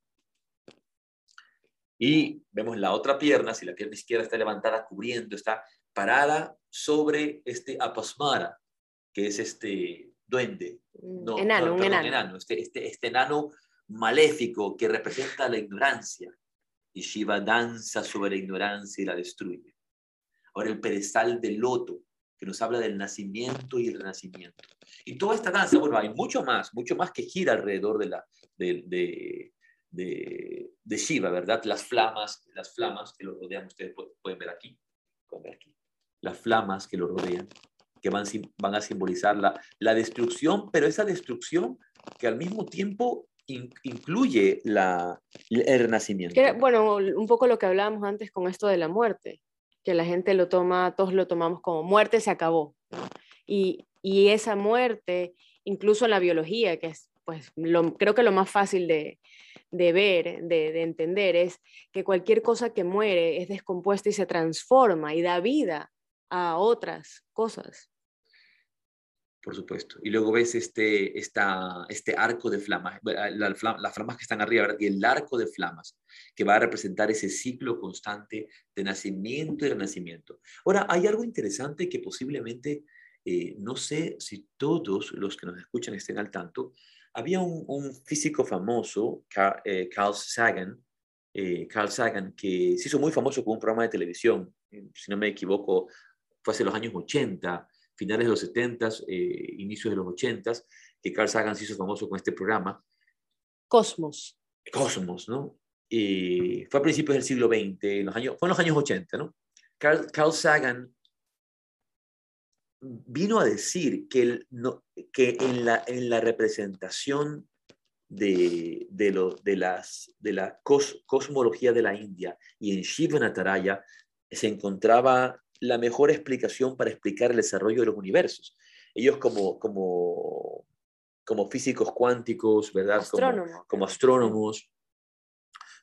Y vemos la otra pierna, si la pierna izquierda está levantada, cubriendo, está parada sobre este apasmara, que es este duende. No, enano, un enano. Este, este, este enano maléfico que representa la ignorancia. Y Shiva danza sobre la ignorancia y la destruye. Ahora el pedestal del loto, que nos habla del nacimiento y el renacimiento. Y toda esta danza, bueno, hay mucho más, mucho más que gira alrededor de, la, de, de, Shiva, ¿verdad? Las flamas, las flamas que lo rodean, ustedes pueden ver aquí, pueden ver aquí, las flamas que lo rodean, que van, van a simbolizar la, la destrucción, pero esa destrucción que al mismo tiempo incluye la, el renacimiento. bueno, un poco lo que hablábamos antes con esto de la muerte, que la gente lo toma, todos lo tomamos como muerte se acabó. Y, y esa muerte, incluso en la biología, que es pues lo, creo que lo más fácil de, de ver, de, entender, es que cualquier cosa que muere es descompuesta y se transforma y da vida a otras cosas. Por supuesto. Y luego ves este, esta, este arco de flamas, las flamas que están arriba, y el arco de flamas, que va a representar ese ciclo constante de nacimiento y renacimiento. Ahora, hay algo interesante que posiblemente, eh, no sé si todos los que nos escuchan estén al tanto, había un, físico famoso, eh, Carl, Sagan, eh, Carl Sagan, que se hizo muy famoso con un programa de televisión, eh, si no me equivoco, fue hace los años 80, finales de los 70, inicios de los 80, que Carl Sagan se hizo famoso con este programa. Cosmos. Cosmos, ¿no? Y fue a principios del siglo XX, los años, fue en los años 80, ¿no? Carl, Carl Sagan vino a decir que, que en, la, en la representación de, de, lo, de, las, de la cosmología de la India y en Shiva Nataraya se encontraba la mejor explicación para explicar el desarrollo de los universos. Ellos como, como, como físicos cuánticos, ¿verdad? Como, como astrónomos,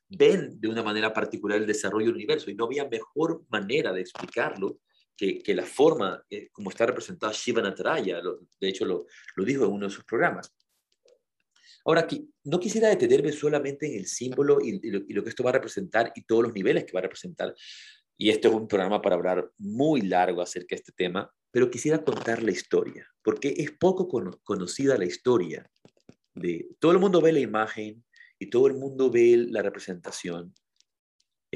ven de una manera particular el desarrollo del universo y no había mejor manera de explicarlo que, la forma eh, como está representada Shiva Nataraya, de hecho lo, lo, dijo en uno de sus programas. Ahora, aquí, no quisiera detenerme solamente en el símbolo y, lo, que esto va a representar y todos los niveles que va a representar. Y este es un programa para hablar muy largo acerca de este tema, pero quisiera contar la historia, porque es poco conocida la historia. De, todo el mundo ve la imagen y todo el mundo ve la representación,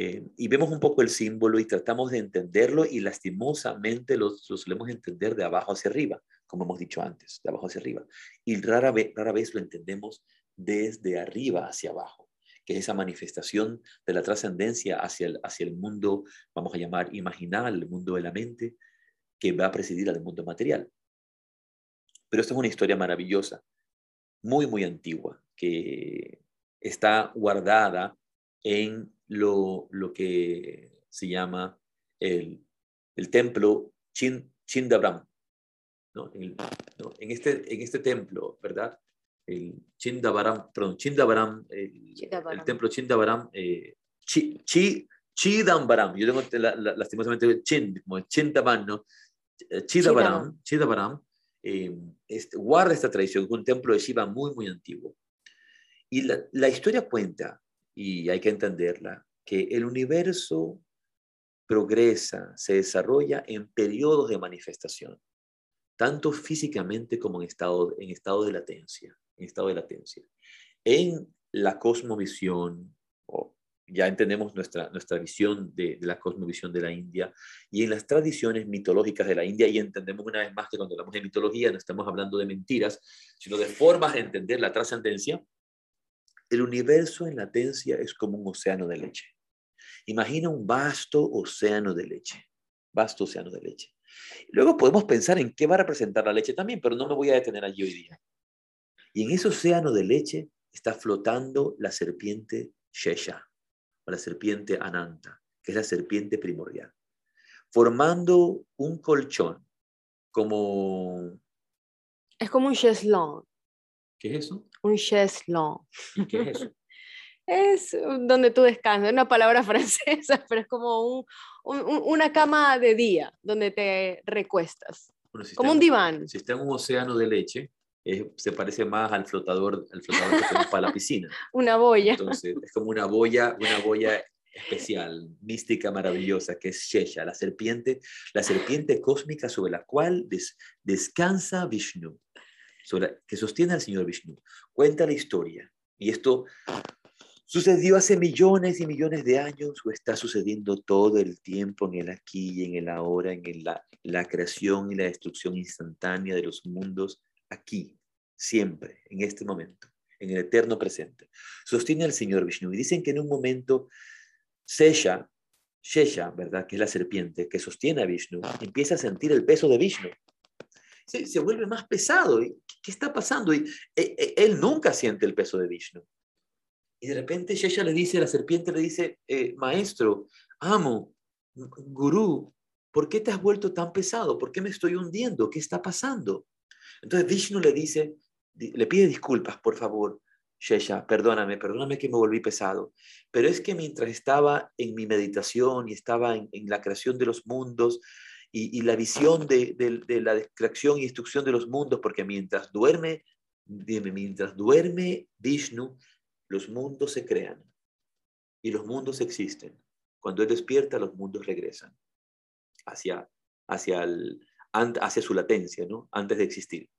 eh, y vemos un poco el símbolo y tratamos de entenderlo y lastimosamente lo, solemos entender de abajo hacia arriba, como hemos dicho antes, de abajo hacia arriba. Y rara vez, rara vez lo entendemos desde arriba hacia abajo, que es esa manifestación de la trascendencia hacia el, hacia el mundo, vamos a llamar imaginal, el mundo de la mente, que va a presidir al mundo material. Pero esto es una historia maravillosa, muy, muy antigua, que está guardada en lo, lo que se llama el, el templo Chin, Chindabram. ¿no? En, en, este, en este templo, ¿verdad? El Chindabaram, perdón, Chindabaram, el, el templo Chindabaram, eh, Chi, Chi, Chidambaram, yo tengo la, lastimosamente Chin, como Chindabaram, ¿no? Eh, Chidabaram, Chidabaram, eh, este, guarda esta tradición, un templo de Shiva muy, muy antiguo. Y la, la historia cuenta, y hay que entenderla, que el universo progresa, se desarrolla en periodos de manifestación, tanto físicamente como en estado, en estado de latencia, en estado de latencia. En la cosmovisión, o ya entendemos nuestra, nuestra visión de, la cosmovisión de la India, y en las tradiciones mitológicas de la India, y entendemos una vez más que cuando hablamos de mitología no estamos hablando de mentiras, sino de formas de entender la trascendencia, el universo en latencia es como un océano de leche. Imagina un vasto océano de leche, vasto océano de leche. Luego podemos pensar en qué va a representar la leche también, pero no me voy a detener allí hoy día. Y en ese océano de leche está flotando la serpiente Shesha, o la serpiente Ananta, que es la serpiente primordial, formando un colchón como... Es como un cheslón. ¿Qué es eso? Un cheslón. ¿Y qué es eso? Es donde tú descansas, es una palabra [laughs] francesa, pero es como un, un, una cama de día donde te recuestas, Bueno, si como está un diván. Si está en un océano de leche, eh, se parece más al flotador, al flotador que tenemos para la piscina. [laughs] Una boya. Entonces, es como una boya, una boya especial, mística, maravillosa, que es Shesha, la serpiente, la serpiente cósmica sobre la cual des- descansa Vishnu, sobre la- que sostiene al señor Vishnu. Cuenta la historia. Y esto sucedió hace millones y millones de años o está sucediendo todo el tiempo en el aquí y en el ahora, en la, creación y la destrucción instantánea de los mundos, aquí, siempre, en este momento, en el eterno presente sostiene al señor Vishnu. Y dicen que en un momento Sesha, Shesha, ¿verdad? Que es la serpiente que sostiene a Vishnu, empieza a sentir el peso de Vishnu. Se, vuelve más pesado. ¿Y ¿Qué, qué está pasando? Y, eh, eh, él nunca siente el peso de Vishnu. Y de repente Shesha le dice, la serpiente le dice, eh, maestro, amo, gurú, ¿por qué te has vuelto tan pesado? ¿Por qué me estoy hundiendo? ¿Qué está pasando? Entonces Vishnu le dice, di- le pide disculpas, por favor, Shesha, perdóname, perdóname que me volví pesado. Pero es que mientras estaba en mi meditación y estaba en, la creación de los mundos y, la visión de, la creación y instrucción de los mundos, porque mientras duerme, dime, mientras duerme Vishnu, los mundos se crean y los mundos existen. Cuando él despierta, los mundos regresan hacia, hacia, su latencia, ¿no? Antes de existir.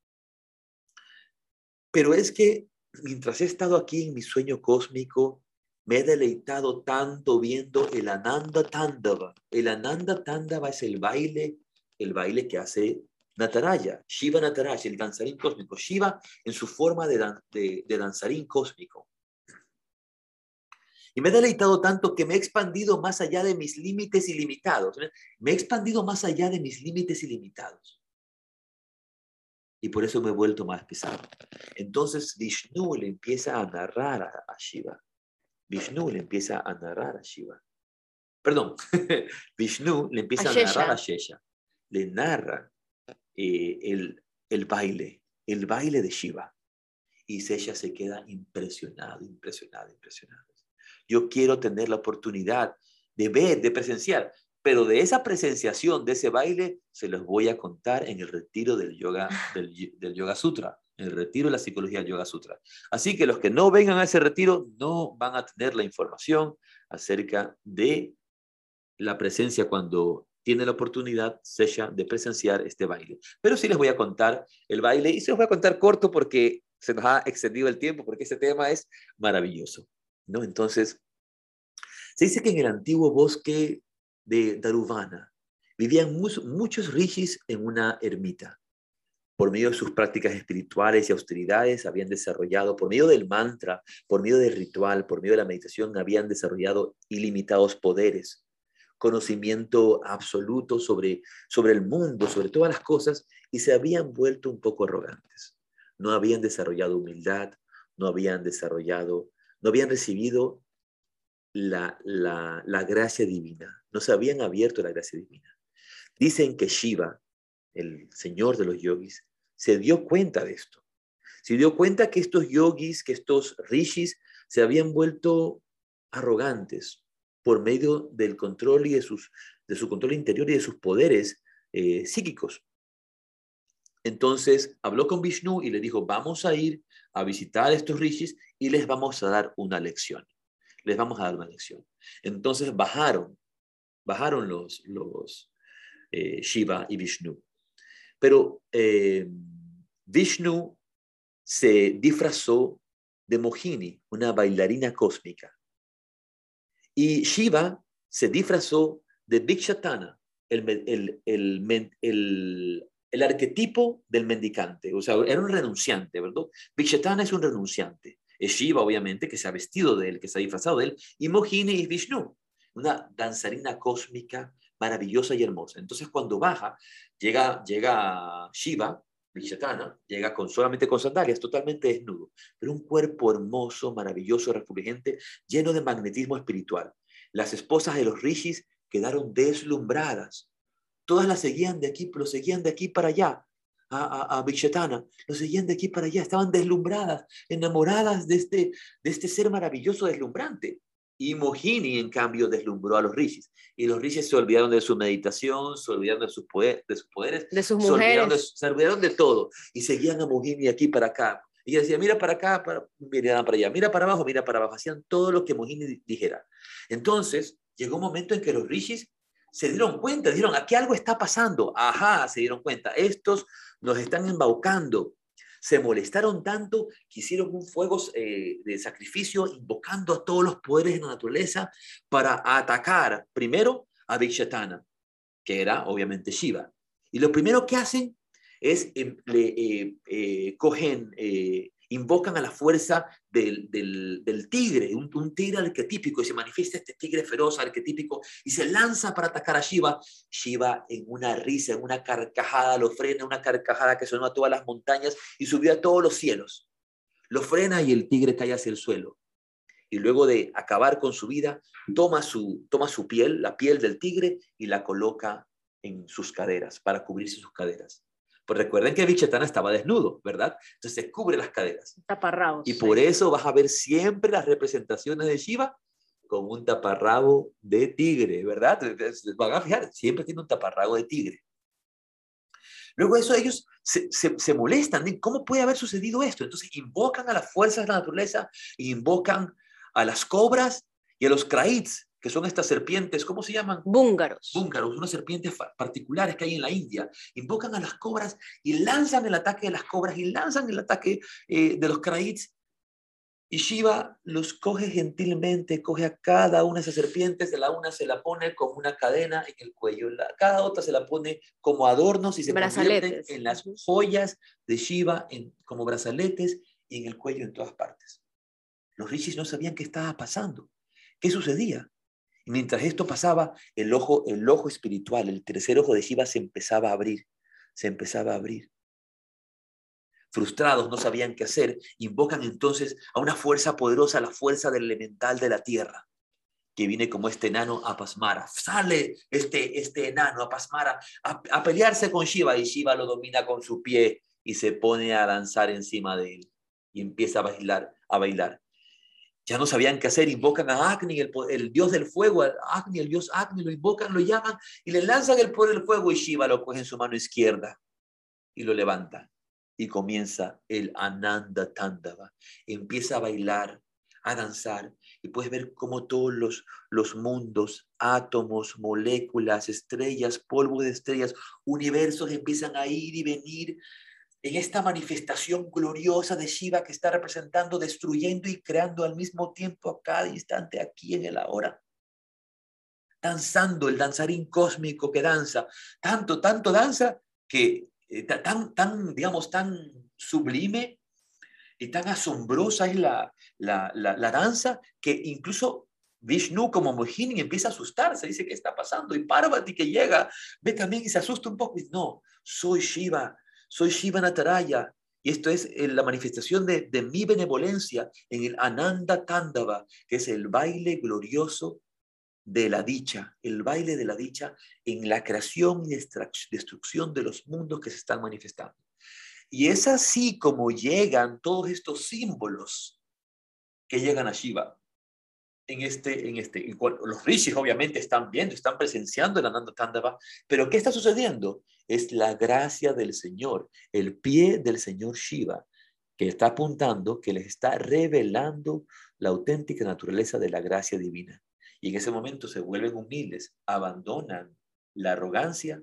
Pero es que mientras he estado aquí en mi sueño cósmico, me he deleitado tanto viendo el Ananda Tandava. El Ananda Tandava es el baile, el baile que hace Nataraya, Shiva Nataraya, el danzarín cósmico. Shiva en su forma de, dan- de danzarín cósmico. Y me he deleitado tanto que me he expandido más allá de mis límites ilimitados. Me he expandido más allá de mis límites ilimitados. Y por eso me he vuelto más pesado. Entonces Vishnu le empieza a narrar a, Shiva. Vishnu le empieza a narrar a Shiva. Perdón, [laughs] Vishnu le empieza A narrar a Shesha. Le narra eh, el, el baile, el baile de Shiva. Y Shesha se queda impresionado, impresionado, impresionado. Yo quiero tener la oportunidad de ver, de presenciar, pero de esa presenciación, de ese baile, se los voy a contar en el retiro del yoga, [laughs] del, yoga sutra, en el retiro de la psicología del yoga sutra. Así que los que no vengan a ese retiro no van a tener la información acerca de la presencia cuando tiene la oportunidad, Sesha, de presenciar este baile. Pero sí les voy a contar el baile y se los voy a contar corto porque se nos ha extendido el tiempo, porque este tema es maravilloso. ¿No? Entonces, se dice que en el antiguo bosque de Daruvana vivían mus- muchos rishis en una ermita. Por medio de sus prácticas espirituales y austeridades, habían desarrollado, por medio del mantra, por medio del ritual, por medio de la meditación, habían desarrollado ilimitados poderes, conocimiento absoluto sobre, sobre el mundo, sobre todas las cosas, y se habían vuelto un poco arrogantes. No habían desarrollado humildad, no habían desarrollado, no habían recibido la, la, la gracia divina, no se habían abierto la gracia divina. Dicen que Shiva, el señor de los yogis, se dio cuenta de esto. Se dio cuenta que estos yogis, que estos rishis, se habían vuelto arrogantes por medio del control y de, sus, de su control interior y de sus poderes eh, psíquicos. Entonces habló con Vishnu y le dijo, vamos a ir a visitar a estos rishis y les vamos a dar una lección. Les vamos a dar una lección. Entonces bajaron, bajaron los, los eh, Shiva y Vishnu. Pero eh, Vishnu se disfrazó de Mohini, una bailarina cósmica. Y Shiva se disfrazó de Vikshatana, el, el, el, arquetipo del mendicante. O sea, era un renunciante, ¿verdad? Vikshatana es un renunciante. Es Shiva, obviamente, que se ha vestido de él, que se ha disfrazado de él. Y Mohini es Vishnu, una danzarina cósmica maravillosa y hermosa. Entonces, cuando baja, llega, llega Shiva, Vishatana, llega con, solamente con sandalias, totalmente desnudo, pero un cuerpo hermoso, maravilloso, refulgente, lleno de magnetismo espiritual. Las esposas de los rishis quedaron deslumbradas. Todas las seguían de aquí, lo seguían de aquí para allá, a, a, lo seguían de aquí para allá, estaban deslumbradas, enamoradas de este, de este ser maravilloso, deslumbrante. Y Mohini, en cambio, deslumbró a los rishis. Y los rishis se olvidaron de su meditación, se olvidaron de sus, poder, de sus poderes, de sus mujeres. Se olvidaron, de, todo. Y seguían a Mohini aquí para acá. Y ella decía, mira para acá, para, mira para allá, mira para abajo, mira para abajo. Hacían todo lo que Mohini dijera. Entonces, llegó un momento en que los rishis se dieron cuenta, dijeron, aquí algo está pasando. Ajá, se dieron cuenta. Estos nos están embaucando se molestaron tanto que hicieron un fuego eh, de sacrificio invocando a todos los poderes de la naturaleza para atacar primero a Vikshatana, que era obviamente Shiva. Y lo primero que hacen es em, le, eh, eh, cogen invocan a la fuerza del, tigre, un, tigre arquetípico, y se manifiesta este tigre feroz arquetípico y se lanza para atacar a Shiva. Shiva en una risa, en una carcajada, lo frena, una carcajada que sonó a todas las montañas y subió a todos los cielos. Lo frena y el tigre cae hacia el suelo. Y luego de acabar con su vida, toma su, toma su piel, la piel del tigre, y la coloca en sus caderas, para cubrirse sus caderas. Pues recuerden que Vichetana estaba desnudo, ¿verdad? Entonces se cubre las caderas. Taparrabos. Y por eso vas a ver siempre las representaciones de Shiva con un taparrabo de tigre, ¿verdad? Van a fijar, siempre tiene un taparrabo de tigre. Luego de eso ellos se, se, molestan, ¿cómo puede haber sucedido esto? Entonces invocan a las fuerzas de la naturaleza, invocan a las cobras y a los kraits, que son estas serpientes, ¿cómo se llaman? Búngaros. Búngaros, unas serpientes particulares que hay en la India. Invocan a las cobras y lanzan el ataque de las cobras y lanzan el ataque eh, de los kraits. Y Shiva los coge gentilmente, coge a cada una de esas serpientes, de la una se la pone como una cadena en el cuello, la, cada otra se la pone como adornos y se convierten en las joyas de Shiva en, como brazaletes y en el cuello en todas partes. Los rishis no sabían qué estaba pasando. ¿Qué sucedía? Y mientras esto pasaba, el ojo, el ojo espiritual, el tercer ojo de Shiva se empezaba a abrir, se empezaba a abrir. Frustrados, no sabían qué hacer, invocan entonces a una fuerza poderosa, la fuerza del elemental de la tierra, que viene como este enano a Pasmara. Sale este, este enano a Pasmara a, pelearse con Shiva y Shiva lo domina con su pie y se pone a danzar encima de él y empieza a bailar, a bailar. Ya no sabían qué hacer, invocan a Agni, el, dios del fuego, Agni, el dios Agni, lo invocan, lo llaman y le lanzan el poder del fuego y Shiva lo coge en su mano izquierda y lo levanta. Y comienza el Ananda Tandava. Empieza a bailar, a danzar y puedes ver cómo todos los mundos, átomos, moléculas, estrellas, polvo de estrellas, universos empiezan a ir y venir en esta manifestación gloriosa de Shiva que está representando, destruyendo y creando al mismo tiempo a cada instante, aquí en el ahora. Danzando, el danzarín cósmico que danza, tanto, tanto danza que eh, tan, tan, digamos, tan sublime y tan asombrosa es la, la, la, danza que incluso Vishnu como Mohini empieza a asustarse, dice, ¿qué está pasando? Y Parvati que llega, ve también y se asusta un poco y dice, no, soy Shiva, soy Shiva Nataraya. Y esto es eh, la manifestación de, mi benevolencia en el Ananda Tandava, que es el baile glorioso de la dicha, el baile de la dicha en la creación y destrucción de los mundos que se están manifestando. Y es así como llegan todos estos símbolos que llegan a Shiva. en este, en este, los rishis obviamente están viendo, están presenciando el Ananda Tandava, pero ¿qué está sucediendo? Es la gracia del Señor, el pie del Señor Shiva, que está apuntando, que les está revelando la auténtica naturaleza de la gracia divina. Y en ese momento se vuelven humildes, abandonan la arrogancia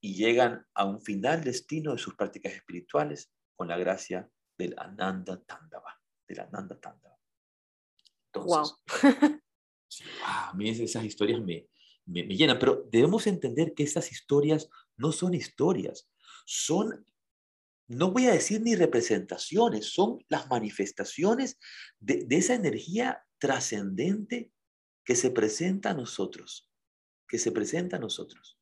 y llegan a un final destino de sus prácticas espirituales con la gracia del Ananda Tandava, del Ananda Tandava. Entonces, wow. [laughs] a mí esas historias me, me, me, pero debemos entender que estas historias no son historias, son, no voy a decir ni representaciones, son las manifestaciones de, esa energía trascendente que se presenta a nosotros, que se presenta a nosotros.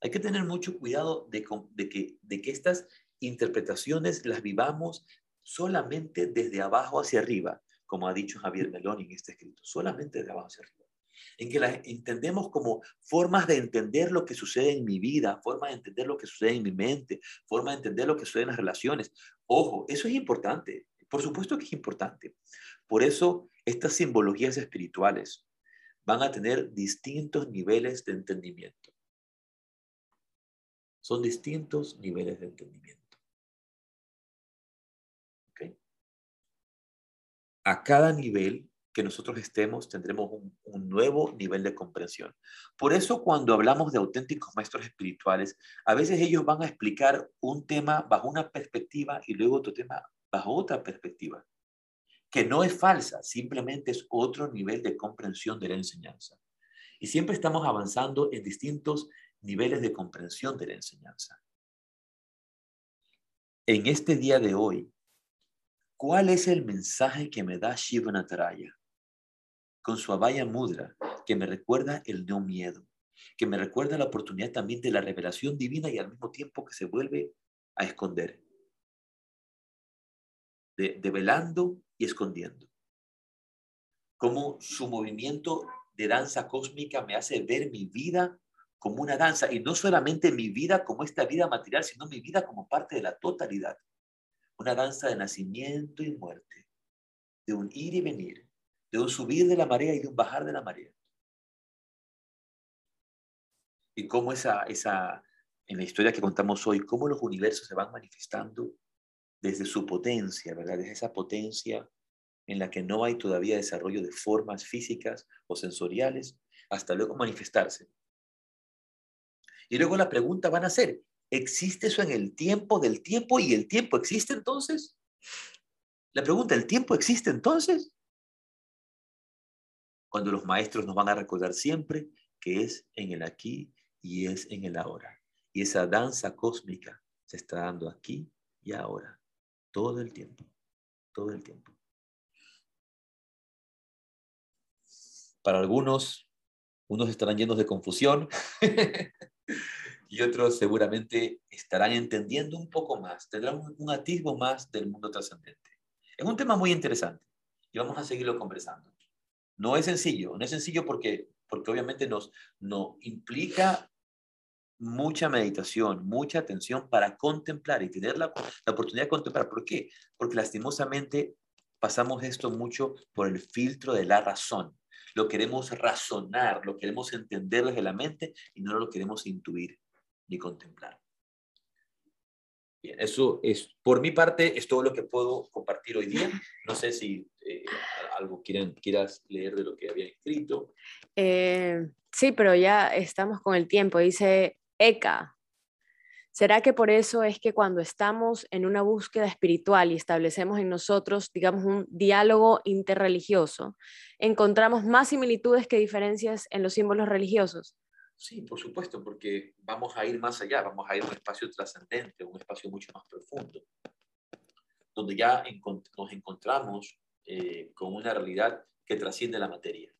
Hay que tener mucho cuidado de, que, de que estas interpretaciones las vivamos solamente desde abajo hacia arriba, como ha dicho Javier Meloni en este escrito, solamente desde abajo hacia arriba. En que las entendemos como formas de entender lo que sucede en mi vida, formas de entender lo que sucede en mi mente, formas de entender lo que sucede en las relaciones. Ojo, eso es importante. Por supuesto que es importante. Por eso estas simbologías espirituales van a tener distintos niveles de entendimiento. Son distintos niveles de entendimiento. A cada nivel que nosotros estemos tendremos un, un, nuevo nivel de comprensión. Por eso cuando hablamos de auténticos maestros espirituales, a veces ellos van a explicar un tema bajo una perspectiva y luego otro tema bajo otra perspectiva, que no es falsa, simplemente es otro nivel de comprensión de la enseñanza. Y siempre estamos avanzando en distintos niveles de comprensión de la enseñanza. En este día de hoy, ¿Cuál es el mensaje que me da Shiva Nataraya? Con su Abhaya Mudra, que me recuerda el no miedo, que me recuerda la oportunidad también de la revelación divina y al mismo tiempo que se vuelve a esconder. De, velando y escondiendo. Como su movimiento de danza cósmica me hace ver mi vida como una danza y no solamente mi vida como esta vida material, sino mi vida como parte de la totalidad una danza de nacimiento y muerte, de un ir y venir, de un subir de la marea y de un bajar de la marea. Y cómo esa, esa, en la historia que contamos hoy, cómo los universos se van manifestando desde su potencia, ¿verdad? Desde esa potencia en la que no hay todavía desarrollo de formas físicas o sensoriales, hasta luego manifestarse. Y luego la pregunta van a ser, ¿Existe eso en el tiempo del tiempo y el tiempo existe entonces? La pregunta, ¿el tiempo existe entonces? Cuando los maestros nos van a recordar siempre que es en el aquí y es en el ahora. Y esa danza cósmica se está dando aquí y ahora, todo el tiempo, todo el tiempo. Para algunos, unos estarán llenos de confusión. [laughs] y otros seguramente estarán entendiendo un poco más, tendrán un, atisbo más del mundo trascendente. Es un tema muy interesante y vamos a seguirlo conversando. No es sencillo, no es sencillo porque, porque obviamente nos, nos implica mucha meditación, mucha atención para contemplar y tener la, la oportunidad de contemplar. ¿Por qué? Porque lastimosamente pasamos esto mucho por el filtro de la razón. Lo queremos razonar, lo queremos entender desde la mente y no lo queremos intuir ni contemplar. Eso es, por mi parte, es todo lo que puedo compartir hoy día. No sé si eh, algo quieran, quieras leer de lo que había escrito. Eh, sí, pero ya estamos con el tiempo. Dice Eka. ¿Será que por eso es que cuando estamos en una búsqueda espiritual y establecemos en nosotros, digamos, un diálogo interreligioso, encontramos más similitudes que diferencias en los símbolos religiosos? Sí, por supuesto, porque vamos a ir más allá, vamos a ir a un espacio trascendente, un espacio mucho más profundo, donde ya nos encontramos eh, con una realidad que trasciende la materia,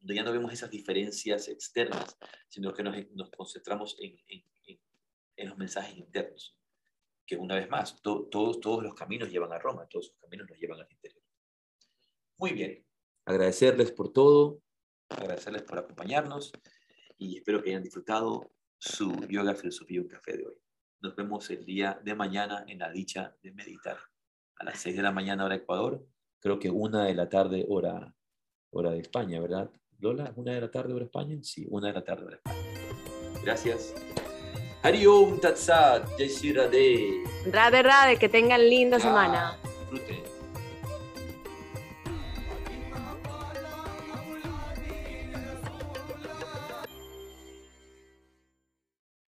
donde ya no vemos esas diferencias externas, sino que nos, concentramos en, los mensajes internos, que una vez más, todos, todos los caminos llevan a Roma, todos los caminos nos llevan al interior. Muy bien, agradecerles por todo, agradecerles por acompañarnos y espero que hayan disfrutado su yoga, filosofía y un café de hoy. Nos vemos el día de mañana en la dicha de meditar. A las 6 de la mañana hora Ecuador, creo que una de la tarde hora hora de España, ¿verdad? Lola, ¿una de la tarde hora España? Sí, una de la tarde hora España. Gracias. Hari Om Tatsat, Jai Radhe. Rade, rade, que tengan linda Ya, semana. Disfruten.